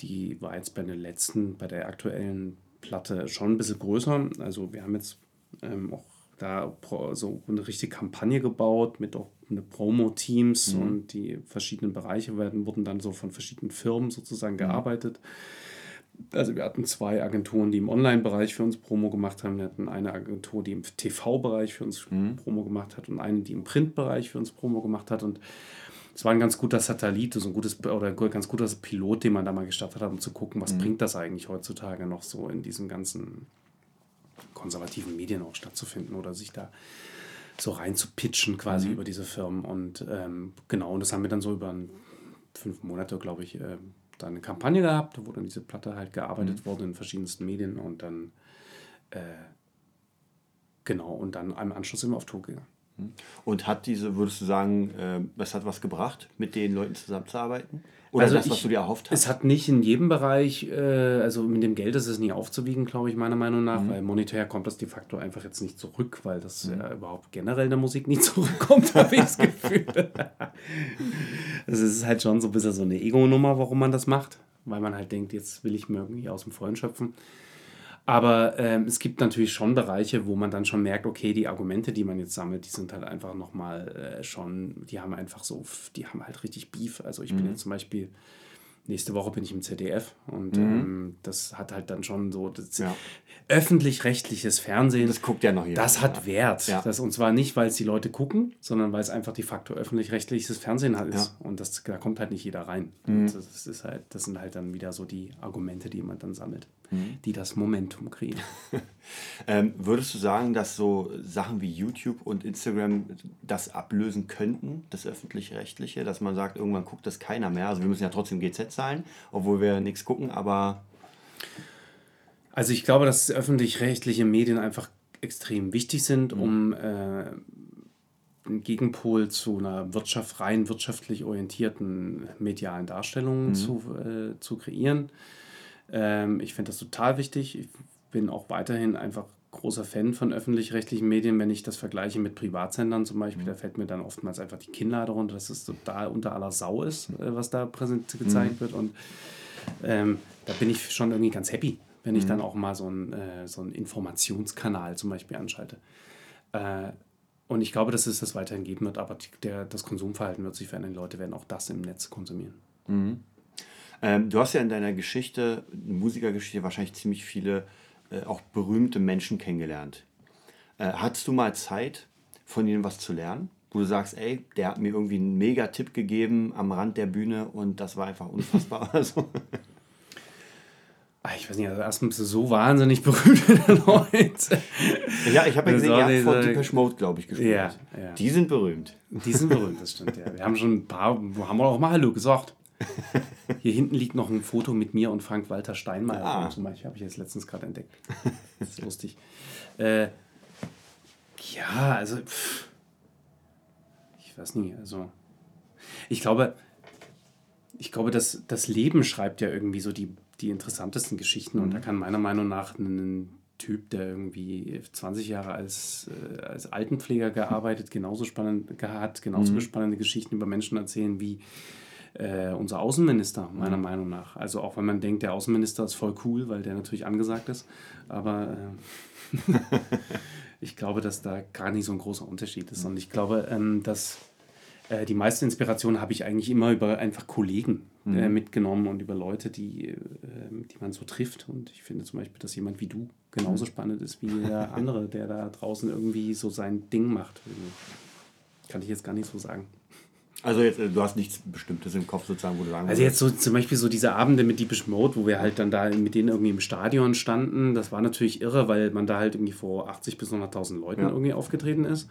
die war jetzt bei der letzten, bei der aktuellen Platte schon ein bisschen größer. Also wir haben jetzt ähm, auch da so eine richtige Kampagne gebaut mit auch eine Promo-Teams und die verschiedenen Bereiche werden, wurden dann so von verschiedenen Firmen sozusagen gearbeitet. Also wir hatten zwei Agenturen, die im Online-Bereich für uns Promo gemacht haben. Wir hatten eine Agentur, die im TV-Bereich für uns Promo gemacht hat und eine, die im Print-Bereich für uns Promo gemacht hat. Und es war ein ganz guter Satellit, so ein gutes oder ein ganz guter Pilot, den man da mal gestartet hat, um zu gucken, was bringt das eigentlich heutzutage noch so in diesem ganzen konservativen Medien auch stattzufinden oder sich da so rein zu pitchen quasi über diese Firmen. Und ähm, genau, und das haben wir dann so über fünf Monate, glaube ich, äh, dann eine Kampagne gehabt, wo dann diese Platte halt gearbeitet wurde in verschiedensten Medien und dann äh, genau, und dann im Anschluss immer auf Tour gegangen. Und hat diese, würdest du sagen, äh, das hat was gebracht, mit den Leuten zusammenzuarbeiten? Oder das, was Also ich- du dir erhofft hast? Es hat nicht in jedem Bereich, äh, also mit dem Geld ist es nie aufzuwiegen, glaube ich, meiner Meinung nach, weil monetär kommt das de facto einfach jetzt nicht zurück, weil das ja überhaupt generell in der Musik nie zurückkommt, habe ich das Gefühl. also es ist halt schon so ein bisschen so eine Ego-Nummer, warum man das macht, weil man halt denkt, jetzt will ich mir irgendwie aus dem Vollen schöpfen. Aber ähm, es gibt natürlich schon Bereiche, wo man dann schon merkt, okay, die Argumente, die man jetzt sammelt, die sind halt einfach nochmal äh, schon, die haben einfach so, die haben halt richtig Beef. Also ich bin jetzt zum Beispiel, nächste Woche bin ich im ZDF und ähm, das hat halt dann schon so, das Ja. öffentlich-rechtliches Fernsehen. Das guckt ja noch jeder. Das hat Wert. Ja. Das, und zwar nicht, weil es die Leute gucken, sondern weil es einfach de facto öffentlich-rechtliches Fernsehen halt ist. Und das, da kommt halt nicht jeder rein. Mhm. Und das, ist halt, das sind halt dann wieder so die Argumente, die man dann sammelt, Mhm. die das Momentum kreieren. Ähm, würdest du sagen, dass so Sachen wie YouTube und Instagram das ablösen könnten, das öffentlich-rechtliche, dass man sagt, irgendwann guckt das keiner mehr? Also wir müssen ja trotzdem GZ zahlen, obwohl wir nichts gucken, aber Also ich glaube, dass öffentlich-rechtliche Medien einfach extrem wichtig sind, um äh, einen Gegenpol zu einer Wirtschaft, rein wirtschaftlich orientierten medialen Darstellung zu, äh, zu kreieren. Ähm, ich finde das total wichtig. Ich bin auch weiterhin einfach großer Fan von öffentlich-rechtlichen Medien, wenn ich das vergleiche mit Privatsendern zum Beispiel, da fällt mir dann oftmals einfach die Kinnlade runter, dass es total unter aller Sau ist, äh, was da präsent gezeigt wird. Und ähm, da bin ich schon irgendwie ganz happy, wenn ich dann auch mal so einen, äh, so einen Informationskanal zum Beispiel anschalte. Äh, und ich glaube, dass es das weiterhin geben wird, aber der, das Konsumverhalten wird sich verändern. Die Leute werden auch das im Netz konsumieren. Ähm, du hast ja in deiner Geschichte, Musikergeschichte, wahrscheinlich ziemlich viele äh, auch berühmte Menschen kennengelernt. Äh, hattest du mal Zeit, von ihnen was zu lernen? Wo du sagst, ey, der hat mir irgendwie einen mega Tipp gegeben am Rand der Bühne und das war einfach unfassbar. also. Ah, Ich weiß nicht, also erstmal bist du so wahnsinnig berühmt Leute. Ja, ich habe ja gesehen, ihr habt vor Depeche Mode, glaube ich, gespielt. Ja, ja. Die sind berühmt. Die sind berühmt, das stimmt, ja. Wir haben schon ein paar, haben wir auch mal Hallo gesagt. Hier hinten liegt noch ein Foto mit mir und Frank-Walter Steinmeier. Ah. Zum Beispiel habe ich jetzt letztens gerade entdeckt. Das ist lustig. Äh, ja, also, pff, ich weiß nicht, also, ich glaube, ich glaube, dass das Leben schreibt ja irgendwie so die, die interessantesten Geschichten und da kann meiner Meinung nach ein Typ, der irgendwie 20 Jahre als, äh, als Altenpfleger gearbeitet, genauso spannend hat, genauso spannende Geschichten über Menschen erzählen wie äh, unser Außenminister, meiner Meinung nach. Also auch wenn man denkt, der Außenminister ist voll cool, weil der natürlich angesagt ist, aber äh, ich glaube, dass da gar nicht so ein großer Unterschied ist. Und ich glaube, ähm, dass äh, die meiste Inspiration habe ich eigentlich immer über einfach Kollegen äh, mitgenommen und über Leute, die, äh, die man so trifft. Und ich finde zum Beispiel, dass jemand wie du genauso spannend ist wie der andere, der da draußen irgendwie so sein Ding macht. Kann ich jetzt gar nicht so sagen. Also jetzt, äh, du hast nichts Bestimmtes im Kopf sozusagen, wo du sagen Also jetzt so zum Beispiel so diese Abende mit Deepish Mode, wo wir halt dann da mit denen irgendwie im Stadion standen, das war natürlich irre, weil man da halt irgendwie vor 80 bis 100.000 Leuten Ja. irgendwie aufgetreten ist.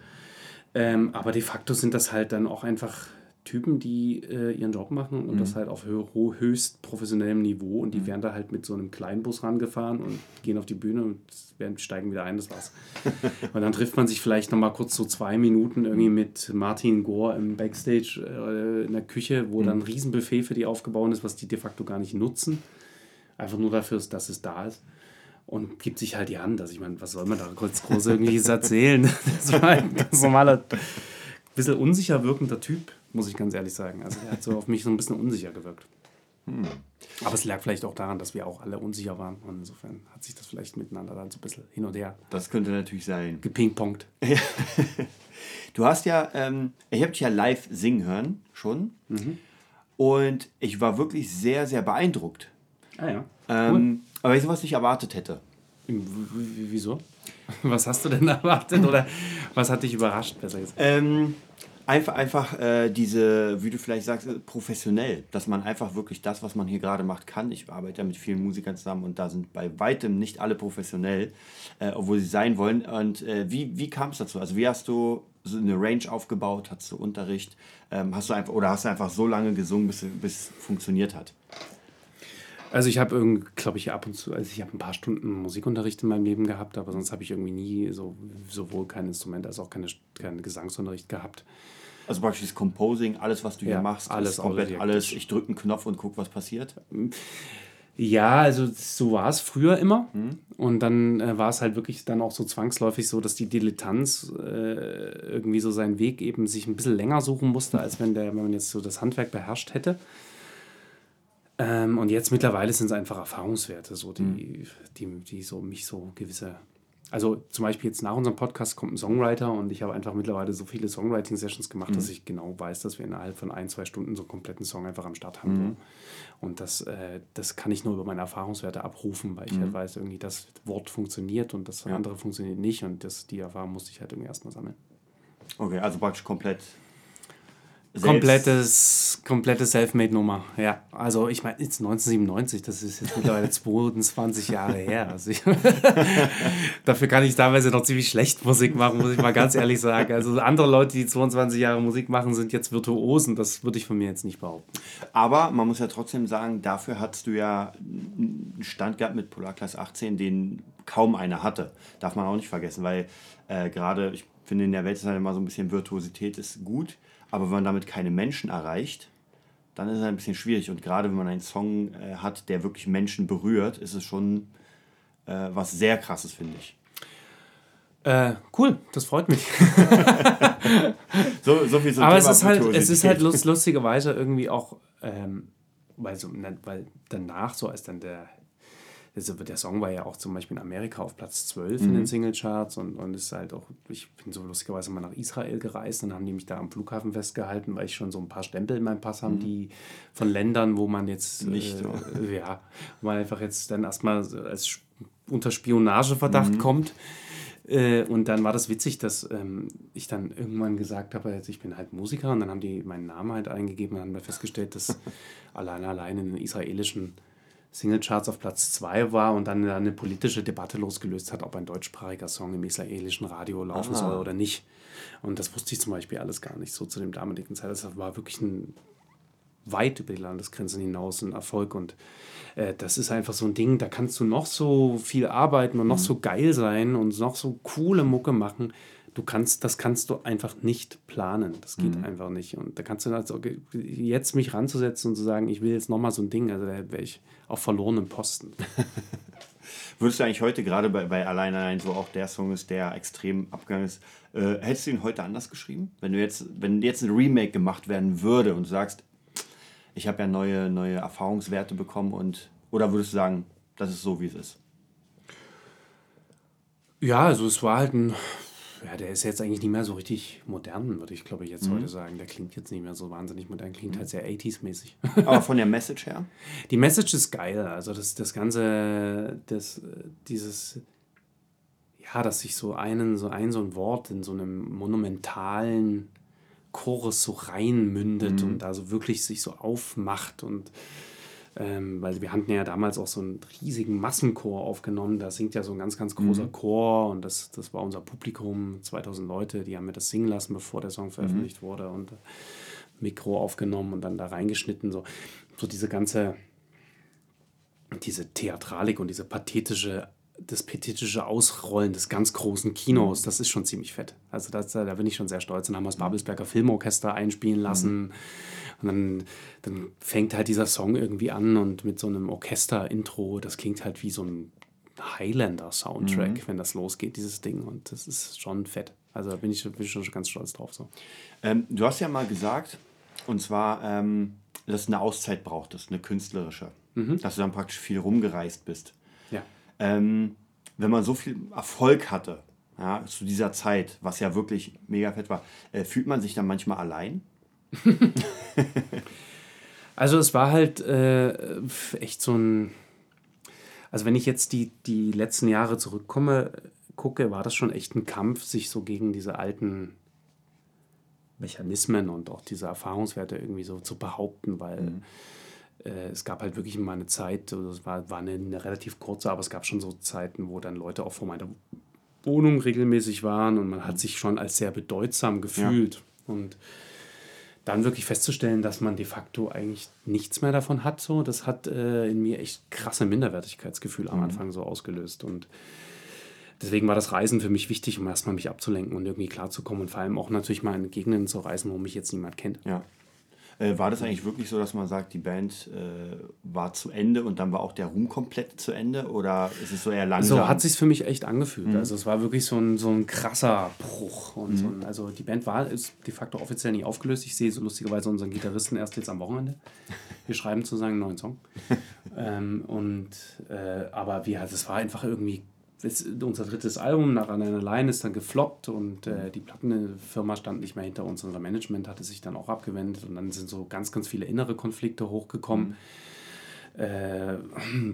Ähm, aber de facto sind das halt dann auch einfach Typen, die äh, ihren Job machen und das halt auf hö höchst professionellem Niveau und die werden da halt mit so einem Kleinbus rangefahren und gehen auf die Bühne und werden, steigen wieder ein, das war's. und dann trifft man sich vielleicht nochmal kurz so zwei Minuten irgendwie mit Martin Gore im Backstage äh, in der Küche, wo dann ein Riesenbuffet für die aufgebaut ist, was die de facto gar nicht nutzen. Einfach nur dafür, dass es da ist. Und gibt sich halt die Hand. Also ich meine, was soll man da kurz groß irgendwie erzählen? Das war ein ganz normaler, bisschen unsicher wirkender Typ, muss ich ganz ehrlich sagen. Also der hat so auf mich so ein bisschen unsicher gewirkt. Aber es lag vielleicht auch daran, dass wir auch alle unsicher waren. Und insofern hat sich das vielleicht miteinander dann so ein bisschen hin und her Das könnte natürlich sein. gepingpongt. Du hast ja, ähm, ich habe dich ja live singen hören schon. Und ich war wirklich sehr, sehr beeindruckt. Ah ja. Ähm, Aber ich sowas nicht erwartet hätte. W- Wieso? Was hast du denn erwartet oder was hat dich überrascht, besser gesagt? Ähm, einfach einfach äh, diese, wie du vielleicht sagst, äh, professionell. Dass man einfach wirklich das, was man hier gerade macht, kann. Ich arbeite ja mit vielen Musikern zusammen und da sind bei weitem nicht alle professionell, äh, obwohl sie sein wollen. Und äh, wie, wie kam es dazu? Also wie hast du so eine Range aufgebaut? Hattest du Unterricht? Ähm, hast du einfach, oder hast du einfach so lange gesungen, bis, bis es funktioniert hat? Also ich habe, glaube ich, ab und zu, also ich habe ein paar Stunden Musikunterricht in meinem Leben gehabt, aber sonst habe ich irgendwie nie so sowohl kein Instrument als auch keine, keinen Gesangsunterricht gehabt. Also praktisch das Composing, alles, was du hier Ja, machst, alles komplett alles. Ich drücke einen Knopf und guck, was passiert. Ja, also so war es früher immer. Und dann äh, war es halt wirklich dann auch so zwangsläufig so, dass die Dilettanz äh, irgendwie so seinen Weg eben sich ein bisschen länger suchen musste, als wenn, der, wenn man jetzt so das Handwerk beherrscht hätte. Ähm, und jetzt mittlerweile sind es einfach Erfahrungswerte, so die, die, die so mich so gewisse. Also zum Beispiel jetzt nach unserem Podcast kommt ein Songwriter und ich habe einfach mittlerweile so viele Songwriting-Sessions gemacht, dass ich genau weiß, dass wir innerhalb von ein, zwei Stunden so einen kompletten Song einfach am Start haben. Und das, äh, das kann ich nur über meine Erfahrungswerte abrufen, weil ich halt weiß, irgendwie das Wort funktioniert und das andere funktioniert nicht und das, die Erfahrung musste ich halt irgendwie erstmal sammeln. Okay, also praktisch komplett. Selbst- Komplettes, komplette Selfmade-Nummer, ja. Also ich meine, jetzt 1997, das ist jetzt mittlerweile 22 Jahre her. Also ich, dafür kann ich teilweise noch ziemlich schlecht Musik machen, muss ich mal ganz ehrlich sagen. Also andere Leute, die 22 Jahre Musik machen, sind jetzt Virtuosen. Das würde ich von mir jetzt nicht behaupten. Aber man muss ja trotzdem sagen, dafür hattest du ja einen Stand gehabt mit Polarklasse 18, den kaum einer hatte. Darf man auch nicht vergessen, weil äh, gerade, ich finde, in der Welt ist halt immer so ein bisschen Virtuosität ist gut, aber wenn man damit keine Menschen erreicht, dann ist es ein bisschen schwierig. Und gerade wenn man einen Song äh, hat, der wirklich Menschen berührt, ist es schon äh, was sehr krasses, finde ich. Äh, cool, das freut mich. So, so viel zum Aber es Thema ist halt, es ist halt lust, lustigerweise irgendwie auch, ähm, weil, so, ne, weil danach, so als dann der, der Song war ja auch zum Beispiel in Amerika auf Platz 12 in den Singlecharts und, und ist halt auch, ich bin so lustigerweise mal nach Israel gereist und haben die mich da am Flughafen festgehalten, weil ich schon so ein paar Stempel in meinem Pass habe, die von Ländern, wo man jetzt Nicht äh, ja, wo man einfach jetzt dann erstmal als unter Spionageverdacht kommt. Äh, und dann war das witzig, dass ähm, ich dann irgendwann gesagt habe, also ich bin halt Musiker und dann haben die meinen Namen halt eingegeben und haben wir festgestellt, dass allein allein in den israelischen Singlecharts auf Platz 2 war und dann eine politische Debatte losgelöst hat, ob ein deutschsprachiger Song im israelischen Radio laufen ah. soll oder nicht. Und das wusste ich zum Beispiel alles gar nicht so zu dem damaligen Zeit. Das war wirklich ein weit über die Landesgrenzen hinaus ein Erfolg und äh, das ist einfach so ein Ding, da kannst du noch so viel arbeiten und noch mhm. so geil sein und noch so coole Mucke machen. Du kannst, das kannst du einfach nicht planen. Das geht mhm. einfach nicht. Und da kannst du also jetzt mich ranzusetzen und zu sagen, ich will jetzt nochmal so ein Ding, also da wäre ich auf verlorenen Posten. Würdest du eigentlich heute gerade bei, bei Allein Allein so auch der Song ist, der extrem abgegangen ist, äh, hättest du ihn heute anders geschrieben? Wenn du jetzt, wenn jetzt ein Remake gemacht werden würde und du sagst, ich habe ja neue, neue Erfahrungswerte bekommen und oder würdest du sagen, das ist so, wie es ist? Ja, also es war halt ein, ja, der ist jetzt eigentlich nicht mehr so richtig modern, würde ich glaube ich jetzt mhm. heute sagen. Der klingt jetzt nicht mehr so wahnsinnig modern, klingt mhm. halt sehr 80s-mäßig. Aber von der Message her? Die Message ist geil. Also das, das Ganze, das, dieses, ja, dass sich so einen, so ein, so ein Wort in so einem monumentalen Chorus so reinmündet mhm. und da so wirklich sich so aufmacht und ähm, weil wir hatten ja damals auch so einen riesigen Massenchor aufgenommen, da singt ja so ein ganz, ganz großer mhm. Chor und das, das war unser Publikum, 2000 Leute, die haben mir das singen lassen, bevor der Song veröffentlicht mhm. wurde und Mikro aufgenommen und dann da reingeschnitten, so, so diese ganze, diese Theatralik und diese pathetische das pathetische Ausrollen des ganz großen Kinos, das ist schon ziemlich fett. Also das, da bin ich schon sehr stolz. Dann haben wir das Babelsberger Filmorchester einspielen lassen. Mhm. Und dann, dann fängt halt dieser Song irgendwie an und mit so einem Orchester-Intro, das klingt halt wie so ein Highlander-Soundtrack, mhm. wenn das losgeht, dieses Ding. Und das ist schon fett. Also da bin ich, bin ich schon ganz stolz drauf. So. Ähm, du hast ja mal gesagt, und zwar, ähm, dass du eine Auszeit brauchtest, eine künstlerische. Mhm. Dass du dann praktisch viel rumgereist bist. Ähm, wenn man so viel Erfolg hatte, ja, zu dieser Zeit, was ja wirklich mega fett war, äh, fühlt man sich dann manchmal allein? also es war halt äh, echt so ein, also wenn ich jetzt die, die letzten Jahre zurückkomme, gucke, war das schon echt ein Kampf, sich so gegen diese alten Mechanismen und auch diese Erfahrungswerte irgendwie so zu behaupten, weil mhm. Äh, es gab halt wirklich mal eine Zeit, es war, war eine, eine, relativ kurze, aber es gab schon so Zeiten, wo dann Leute auch vor meiner Wohnung regelmäßig waren und man hat mhm. sich schon als sehr bedeutsam gefühlt. Ja. Und dann wirklich festzustellen, dass man de facto eigentlich nichts mehr davon hat, so, das hat äh, in mir echt krasse Minderwertigkeitsgefühl am mhm. Anfang so ausgelöst. Und deswegen war das Reisen für mich wichtig, um erstmal mich abzulenken und irgendwie klarzukommen und vor allem auch natürlich mal in Gegenden zu reisen, wo mich jetzt niemand kennt. Ja. Äh, war das eigentlich wirklich so, dass man sagt, die Band äh, war zu Ende und dann war auch der Ruhm komplett zu Ende? Oder ist es so eher langsam? So hat sich für mich echt angefühlt. Mhm. Also es war wirklich so ein, so ein krasser Bruch. Und mhm. so ein, also die Band war ist de facto offiziell nicht aufgelöst. Ich sehe so lustigerweise unseren Gitarristen erst jetzt am Wochenende. Wir schreiben zusammen einen neuen Song. ähm, und äh, aber wie halt, es war einfach irgendwie unser drittes Album nach an einer Line ist dann gefloppt und äh, die Plattenfirma stand nicht mehr hinter uns. Unser Management hatte sich dann auch abgewendet und dann sind so ganz, ganz viele innere Konflikte hochgekommen. Mhm. Äh,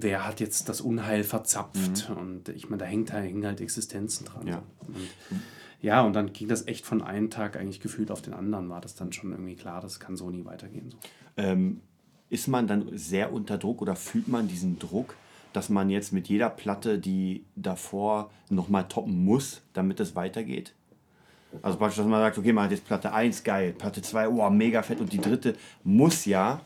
wer hat jetzt das Unheil verzapft? Mhm. Und ich meine, da hängt, hängen halt Existenzen dran. Ja. Und, ja, und dann ging das echt von einem Tag eigentlich gefühlt auf den anderen, war das dann schon irgendwie klar, das kann so nie weitergehen. So. Ähm, ist man dann sehr unter Druck oder fühlt man diesen Druck? Dass man jetzt mit jeder Platte, die davor nochmal toppen muss, damit es weitergeht? Also praktisch, dass man sagt, okay, man hat jetzt Platte 1 geil, Platte 2, oh, mega fett und die dritte muss ja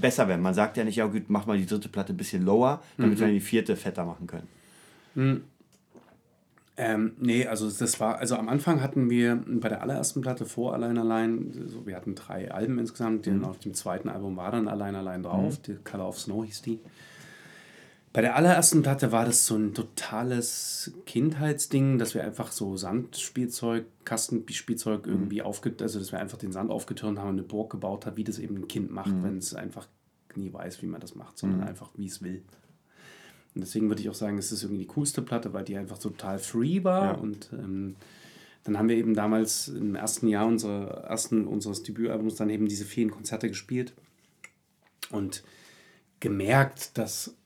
besser werden. Man sagt ja nicht, ja gut, mach mal die dritte Platte ein bisschen lower, damit mhm. wir die vierte fetter machen können. Mhm. Ähm, nee, also das war, also am Anfang hatten wir bei der allerersten Platte vor Allein Allein, so, wir hatten drei Alben insgesamt, mhm. auf dem zweiten Album war dann Allein Allein drauf, mhm. die Color of Snow hieß die. Bei der allerersten Platte war das so ein totales Kindheitsding, dass wir einfach so Sandspielzeug, Kastenspielzeug mhm. irgendwie mhm. aufge... Also, dass wir einfach den Sand aufgetürmt haben und eine Burg gebaut haben, wie das eben ein Kind macht, mhm. wenn es einfach nie weiß, wie man das macht, sondern mhm. einfach, wie es will. Und deswegen würde ich auch sagen, es ist irgendwie die coolste Platte, weil die einfach total free war. Ja. Und ähm, dann haben wir eben damals im ersten Jahr unserer, ersten, unseres Debütalbums dann eben diese vielen Konzerte gespielt und gemerkt, dass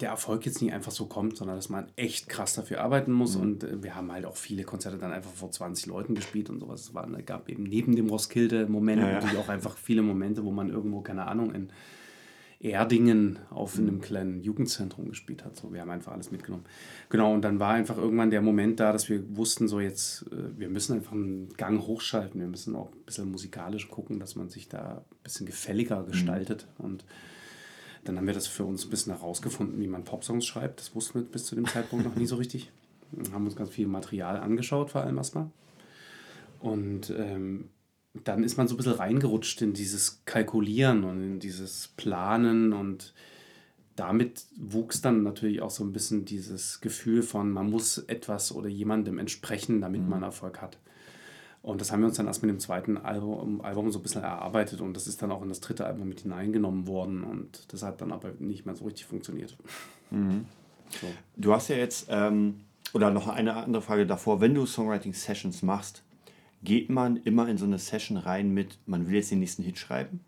der Erfolg jetzt nicht einfach so kommt, sondern dass man echt krass dafür arbeiten muss. Mhm. Und äh, wir haben halt auch viele Konzerte dann einfach vor 20 Leuten gespielt und sowas. Es waren, gab eben neben dem Roskilde-Moment ja, ja. natürlich auch einfach viele Momente, wo man irgendwo, keine Ahnung, in Erdingen auf mhm. einem kleinen Jugendzentrum gespielt hat. So, wir haben einfach alles mitgenommen. Genau, und dann war einfach irgendwann der Moment da, dass wir wussten, so jetzt, äh, wir müssen einfach einen Gang hochschalten. Wir müssen auch ein bisschen musikalisch gucken, dass man sich da ein bisschen gefälliger mhm. gestaltet. Mhm. Und dann haben wir das für uns ein bisschen herausgefunden, wie man Popsongs schreibt. Das wussten wir bis zu dem Zeitpunkt noch nie so richtig. Wir haben uns ganz viel Material angeschaut, vor allem erstmal. Und ähm, dann ist man so ein bisschen reingerutscht in dieses Kalkulieren und in dieses Planen und damit wuchs dann natürlich auch so ein bisschen dieses Gefühl von, man muss etwas oder jemandem entsprechen, damit mhm. man Erfolg hat. Und das haben wir uns dann erst mit dem zweiten Album, Album so ein bisschen erarbeitet und das ist dann auch in das dritte Album mit hineingenommen worden und das hat dann aber nicht mehr so richtig funktioniert. Mhm. So. Du hast ja jetzt, ähm, oder noch eine andere Frage davor, wenn du Songwriting-Sessions machst, geht man immer in so eine Session rein mit, man will jetzt den nächsten Hit schreiben?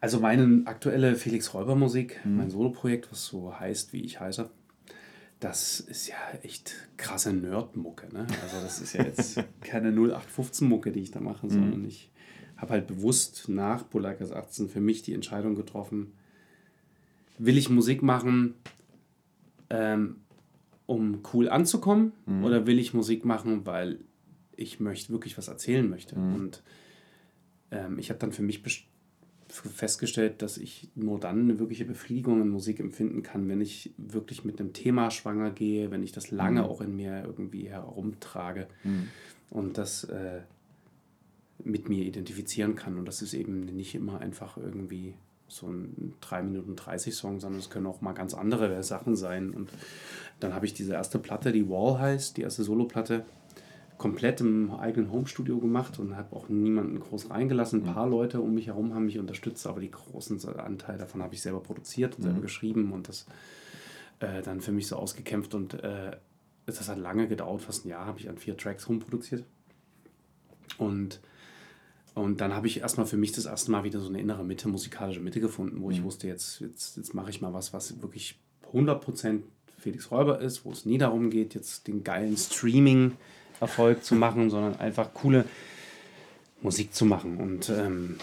Also meine aktuelle Felix Räuber Musik, mhm. mein Soloprojekt, was so heißt, wie ich heiße, das ist ja echt krasse Nerdmucke. Ne? Also das ist ja jetzt keine 0815-Mucke, die ich da mache, mhm. sondern ich habe halt bewusst nach Polakas 18 für mich die Entscheidung getroffen, will ich Musik machen, ähm, um cool anzukommen mhm. oder will ich Musik machen, weil ich möchte wirklich was erzählen möchte. Mhm. Und ähm, ich habe dann für mich festgestellt, dass ich nur dann eine wirkliche Befriedigung in Musik empfinden kann, wenn ich wirklich mit einem Thema schwanger gehe, wenn ich das lange mhm. auch in mir irgendwie herumtrage mhm. und das äh, mit mir identifizieren kann. Und das ist eben nicht immer einfach irgendwie so ein 3 Minuten 30 Song, sondern es können auch mal ganz andere Sachen sein. Und dann habe ich diese erste Platte, die Wall heißt, die erste Soloplatte, komplett im eigenen Homestudio gemacht und habe auch niemanden groß reingelassen. Ein paar Leute um mich herum haben mich unterstützt, aber die großen Anteil davon habe ich selber produziert und selber mhm. geschrieben und das äh, dann für mich so ausgekämpft. Und äh, das hat lange gedauert, fast ein Jahr habe ich an vier Tracks rumproduziert. Und, und dann habe ich erstmal für mich das erste Mal wieder so eine innere Mitte, musikalische Mitte gefunden, wo mhm. ich wusste, jetzt, jetzt, jetzt mache ich mal was, was wirklich 100% Felix Räuber ist, wo es nie darum geht, jetzt den geilen Streaming- Erfolg zu machen, sondern einfach coole Musik zu machen. Und ähm,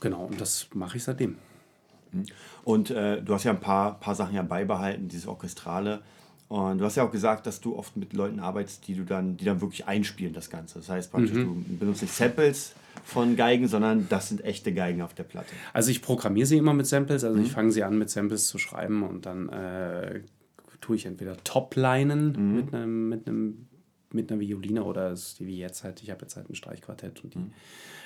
genau, und das mache ich seitdem. Mhm. Und äh, du hast ja ein paar, paar Sachen ja beibehalten, dieses Orchestrale. Und du hast ja auch gesagt, dass du oft mit Leuten arbeitest, die du dann, die dann wirklich einspielen, das Ganze. Das heißt praktisch, mhm. du benutzt nicht Samples von Geigen, sondern das sind echte Geigen auf der Platte. Also ich programmiere sie immer mit Samples, also mhm. ich fange sie an mit Samples zu schreiben und dann äh, tue ich entweder Toplinen mhm. mit einem mit einem mit einer Violine oder ist die wie jetzt halt, ich habe jetzt halt ein Streichquartett und die mhm.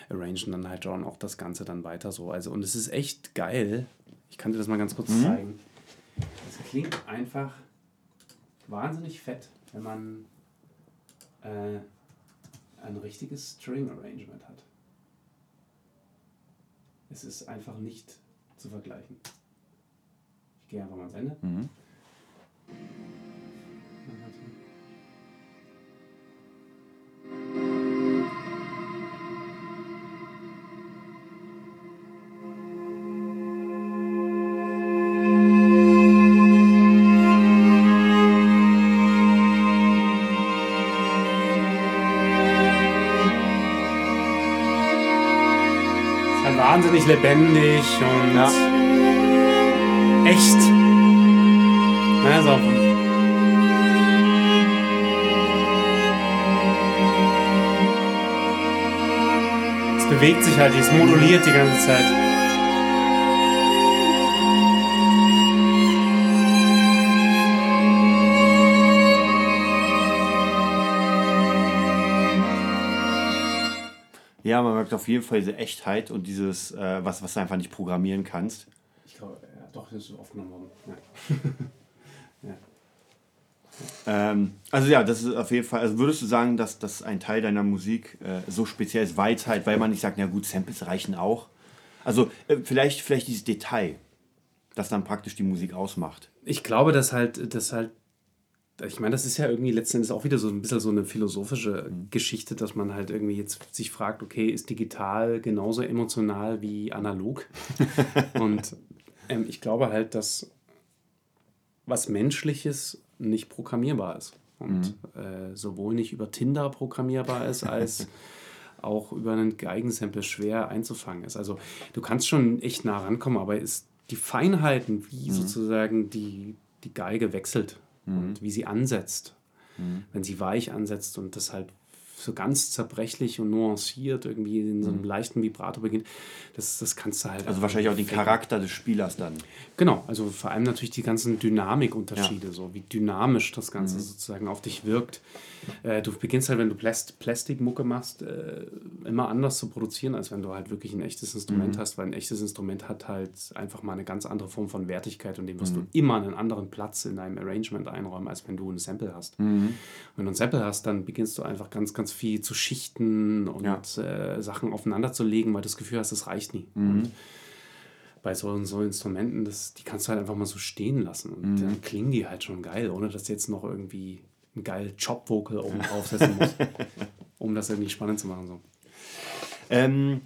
arrangen dann halt schon auch das Ganze dann weiter so. Also und es ist echt geil. Ich kann dir das mal ganz kurz mhm. zeigen. Es klingt einfach wahnsinnig fett, wenn man äh, ein richtiges String Arrangement hat. Es ist einfach nicht zu vergleichen. Ich gehe einfach mal ans Ende. Mhm. Lebendig und ja. echt. Also, es bewegt sich halt, es moduliert die ganze Zeit. Ja, man merkt auf jeden Fall diese Echtheit und dieses, äh, was, was du einfach nicht programmieren kannst. Ich glaube, ja, doch, das ist aufgenommen worden. Ja. ja. Ähm, also ja, das ist auf jeden Fall, also würdest du sagen, dass das ein Teil deiner Musik äh, so speziell ist, weil halt, weil man nicht sagt, na gut, Samples reichen auch. Also äh, vielleicht, vielleicht dieses Detail, das dann praktisch die Musik ausmacht. Ich glaube, dass halt, dass halt ich meine, das ist ja irgendwie letztendlich auch wieder so ein bisschen so eine philosophische. Geschichte, dass man halt irgendwie jetzt sich fragt, okay, ist digital genauso emotional wie analog? und ähm, ich glaube halt, dass was Menschliches nicht programmierbar ist. Und mhm. äh, sowohl nicht über Tinder programmierbar ist, als auch über einen Geigensample schwer einzufangen ist. Also du kannst schon echt nah rankommen, aber ist die Feinheiten, wie mhm. sozusagen die, die Geige wechselt mhm. und wie sie ansetzt, mhm. wenn sie weich ansetzt und das halt so ganz zerbrechlich und nuanciert irgendwie in so einem mhm. leichten Vibrato beginnt, das, das kannst du halt. Also wahrscheinlich auch den Charakter des Spielers dann. Genau, also vor allem natürlich die ganzen Dynamikunterschiede, ja. so wie dynamisch das Ganze mhm. sozusagen auf dich wirkt. Äh, du beginnst halt, wenn du Plast Plastikmucke machst, äh, immer anders zu produzieren, als wenn du halt wirklich ein echtes Instrument mhm. hast, weil ein echtes Instrument hat halt einfach mal eine ganz andere Form von Wertigkeit und dem wirst mhm. du immer einen anderen Platz in deinem Arrangement einräumen, als wenn du ein Sample hast. Mhm. Wenn du ein Sample hast, dann beginnst du einfach ganz, ganz viel zu schichten und ja. äh, Sachen aufeinander zu legen, weil du das Gefühl hast, das reicht nie. Mhm. Und bei so, so Instrumenten, das, die kannst du halt einfach mal so stehen lassen. Und mhm. dann klingen die halt schon geil, ohne dass jetzt noch irgendwie ein geil Chop-Vocal oben draufsetzen muss, um das irgendwie spannend zu machen. So. Ähm,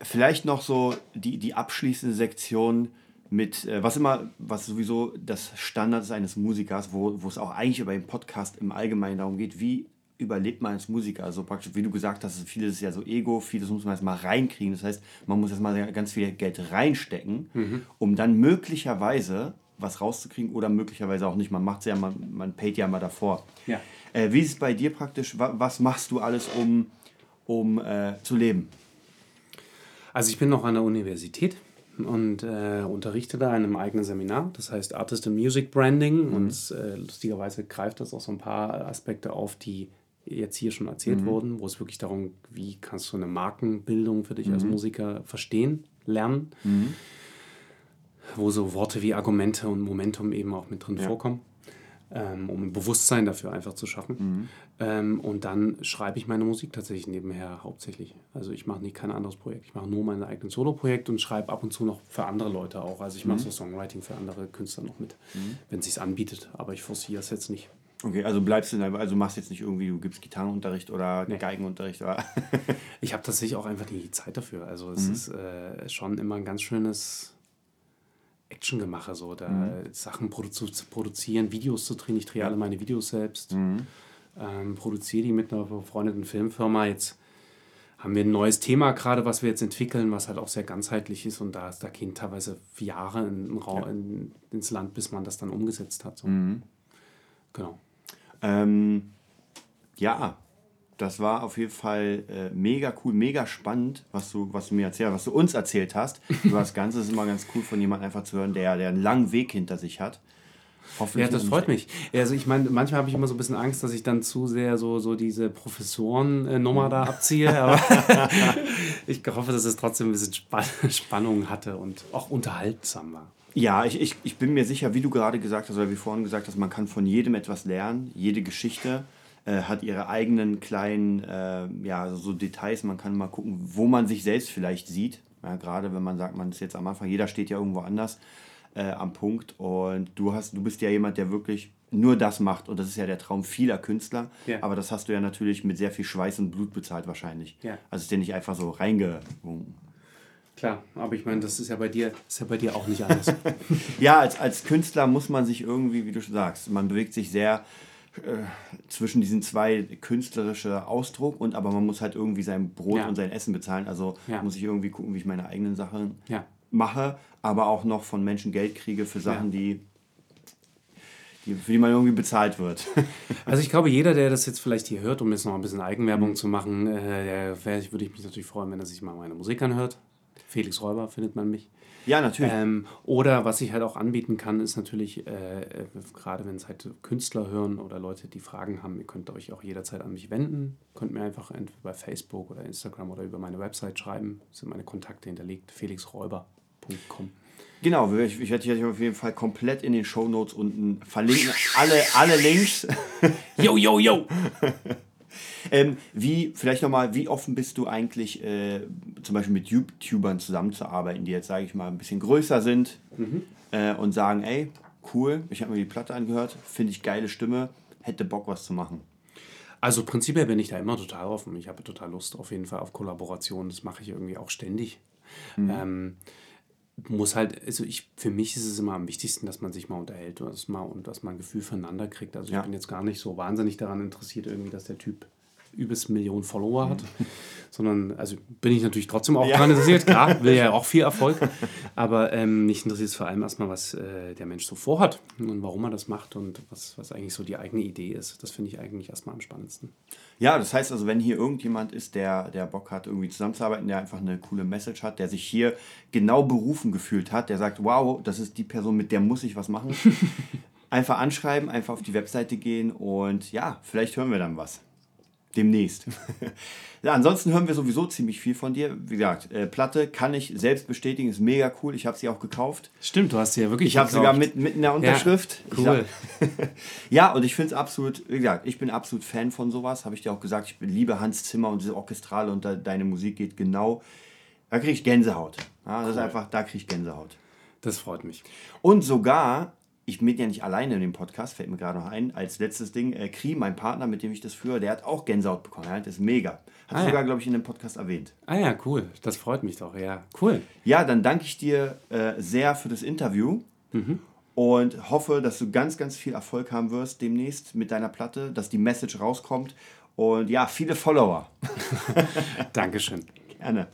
vielleicht noch so die, die abschließende Sektion mit, äh, was immer, was sowieso das Standard ist eines Musikers, wo, wo es auch eigentlich über den Podcast im Allgemeinen darum geht, wie überlebt man als Musiker. Also praktisch, wie du gesagt hast, vieles ist ja so Ego, vieles muss man erstmal reinkriegen. Das heißt, man muss erstmal ganz viel Geld reinstecken, mhm. um dann möglicherweise was rauszukriegen oder möglicherweise auch nicht. Man macht es ja, man, man payt ja mal davor. Ja. Äh, wie ist es bei dir praktisch? Was machst du alles, um, um äh, zu leben? Also ich bin noch an der Universität und äh, unterrichte da in einem eigenen Seminar, das heißt Artist and Music Branding mhm. und äh, lustigerweise greift das auch so ein paar Aspekte auf, die jetzt hier schon erzählt mhm. wurden, wo es wirklich darum, wie kannst du eine Markenbildung für dich mhm. als Musiker verstehen, lernen. Mhm wo so Worte wie Argumente und Momentum eben auch mit drin ja. vorkommen, ähm, um ein Bewusstsein dafür einfach zu schaffen. Mhm. Ähm, und dann schreibe ich meine Musik tatsächlich nebenher hauptsächlich. Also ich mache nie kein anderes Projekt. Ich mache nur mein eigenes Solo-Projekt und schreibe ab und zu noch für andere Leute auch. Also ich mache mhm. so Songwriting für andere Künstler noch mit, mhm. wenn es sich anbietet. Aber ich forciere es jetzt nicht. Okay, also bleibst du, also machst jetzt nicht irgendwie, du gibst Gitarrenunterricht oder nee. Geigenunterricht, oder? ich habe tatsächlich auch einfach die Zeit dafür. Also es mhm. ist äh, schon immer ein ganz schönes Actiongemache, so da mhm. Sachen produ zu produzieren, Videos zu drehen. Ich drehe alle meine Videos selbst, mhm. ähm, produziere die mit einer befreundeten Filmfirma. Jetzt haben wir ein neues Thema gerade, was wir jetzt entwickeln, was halt auch sehr ganzheitlich ist und da, da gehen teilweise Jahre in, in, ja. in, ins Land, bis man das dann umgesetzt hat. So. Mhm. Genau. Ähm, ja, das war auf jeden Fall äh, mega cool, mega spannend, was du, was du mir erzählt was du uns erzählt hast. Über das Ganze ist immer ganz cool von jemandem einfach zu hören, der, der einen langen Weg hinter sich hat. Ja, das freut mich. Also ich meine, manchmal habe ich immer so ein bisschen Angst, dass ich dann zu sehr so, so diese Professoren-Nummer da abziehe, aber ich hoffe, dass es trotzdem ein bisschen Spannung hatte und auch unterhaltsam war. Ja, ich, ich, ich bin mir sicher, wie du gerade gesagt hast, oder wie vorhin gesagt hast, man kann von jedem etwas lernen, jede Geschichte äh, hat ihre eigenen kleinen äh, ja, so Details. Man kann mal gucken, wo man sich selbst vielleicht sieht. Ja, gerade wenn man sagt, man ist jetzt am Anfang, jeder steht ja irgendwo anders äh, am Punkt. Und du hast, du bist ja jemand, der wirklich nur das macht. Und das ist ja der Traum vieler Künstler. Ja. Aber das hast du ja natürlich mit sehr viel Schweiß und Blut bezahlt wahrscheinlich. Ja. Also ist dir nicht einfach so reingewunken. Klar, aber ich meine, das ist ja bei dir, ist ja bei dir auch nicht anders. ja, als, als Künstler muss man sich irgendwie, wie du schon sagst, man bewegt sich sehr äh, zwischen diesen zwei künstlerische Ausdruck und aber man muss halt irgendwie sein Brot ja. und sein Essen bezahlen. Also ja. muss ich irgendwie gucken, wie ich meine eigenen Sachen ja. mache, aber auch noch von Menschen Geld kriege für Sachen, die, die, für die man irgendwie bezahlt wird. Also ich glaube, jeder, der das jetzt vielleicht hier hört, um jetzt noch ein bisschen Eigenwerbung mhm. zu machen, äh, der, würde ich mich natürlich freuen, wenn er sich mal meine Musik anhört. Felix Räuber findet man mich. Ja, natürlich. Ähm, oder was ich halt auch anbieten kann, ist natürlich, äh, gerade wenn es halt Künstler hören oder Leute, die Fragen haben, ihr könnt euch auch jederzeit an mich wenden. Könnt mir einfach entweder bei Facebook oder Instagram oder über meine Website schreiben. Das sind meine Kontakte hinterlegt, felixräuber.com. Genau, ich, ich werde dich auf jeden Fall komplett in den Show Notes unten verlinken. Alle, alle Links. Yo, yo, yo! Ähm, wie, vielleicht nochmal, wie offen bist du eigentlich, äh, zum Beispiel mit YouTubern zusammenzuarbeiten, die jetzt, sage ich mal, ein bisschen größer sind mhm. äh, und sagen, ey, cool, ich habe mir die Platte angehört, finde ich geile Stimme, hätte Bock, was zu machen? Also prinzipiell bin ich da immer total offen. Ich habe total Lust auf jeden Fall auf Kollaboration. Das mache ich irgendwie auch ständig. Mhm. Ähm, muss halt, also ich, für mich ist es immer am wichtigsten, dass man sich mal unterhält und dass man, und dass man ein Gefühl füreinander kriegt. Also Ja. ich bin jetzt gar nicht so wahnsinnig daran interessiert, irgendwie, dass der Typ übelst Millionen Follower hat, sondern, also bin ich natürlich trotzdem auch Ja. daran interessiert, klar, will ja auch viel Erfolg, aber ähm, mich interessiert es vor allem erstmal, was äh, der Mensch so vorhat und warum er das macht und was, was eigentlich so die eigene Idee ist. Das finde ich eigentlich erstmal am spannendsten. Ja, das heißt also, wenn hier irgendjemand ist, der, der Bock hat, irgendwie zusammenzuarbeiten, der einfach eine coole Message hat, der sich hier genau berufen gefühlt hat, der sagt, wow, das ist die Person, mit der muss ich was machen. einfach anschreiben, einfach auf die Webseite gehen und ja, vielleicht hören wir dann was. Demnächst. ja, ansonsten hören wir sowieso ziemlich viel von dir. Wie gesagt, äh, Platte kann ich selbst bestätigen, ist mega cool. Ich habe sie auch gekauft. Stimmt, du hast sie ja wirklich Ich habe sogar mit, mit einer Unterschrift. Ich cool. ja, und ich finde es absolut, wie gesagt, ich bin absolut Fan von sowas. Habe ich dir auch gesagt, ich liebe Hans Zimmer und diese Orchestrale und da, deine Musik geht genau. Da kriege ich Gänsehaut. Ja, das ist einfach, da kriege ich Gänsehaut. Das freut mich. Und sogar, ich bin ja nicht alleine in dem Podcast, fällt mir gerade noch ein, als letztes Ding, äh, Kri, mein Partner, mit dem ich das führe, der hat auch Gänsehaut bekommen. Ja, das ist mega. Hat Ah, er ja. sogar, glaube ich, in dem Podcast erwähnt. Ah ja, cool. Das freut mich doch, ja. Cool. Ja, dann danke ich dir äh, sehr für das Interview und hoffe, dass du ganz, ganz viel Erfolg haben wirst demnächst mit deiner Platte, dass die Message rauskommt und ja, viele Follower. Dankeschön. Gerne.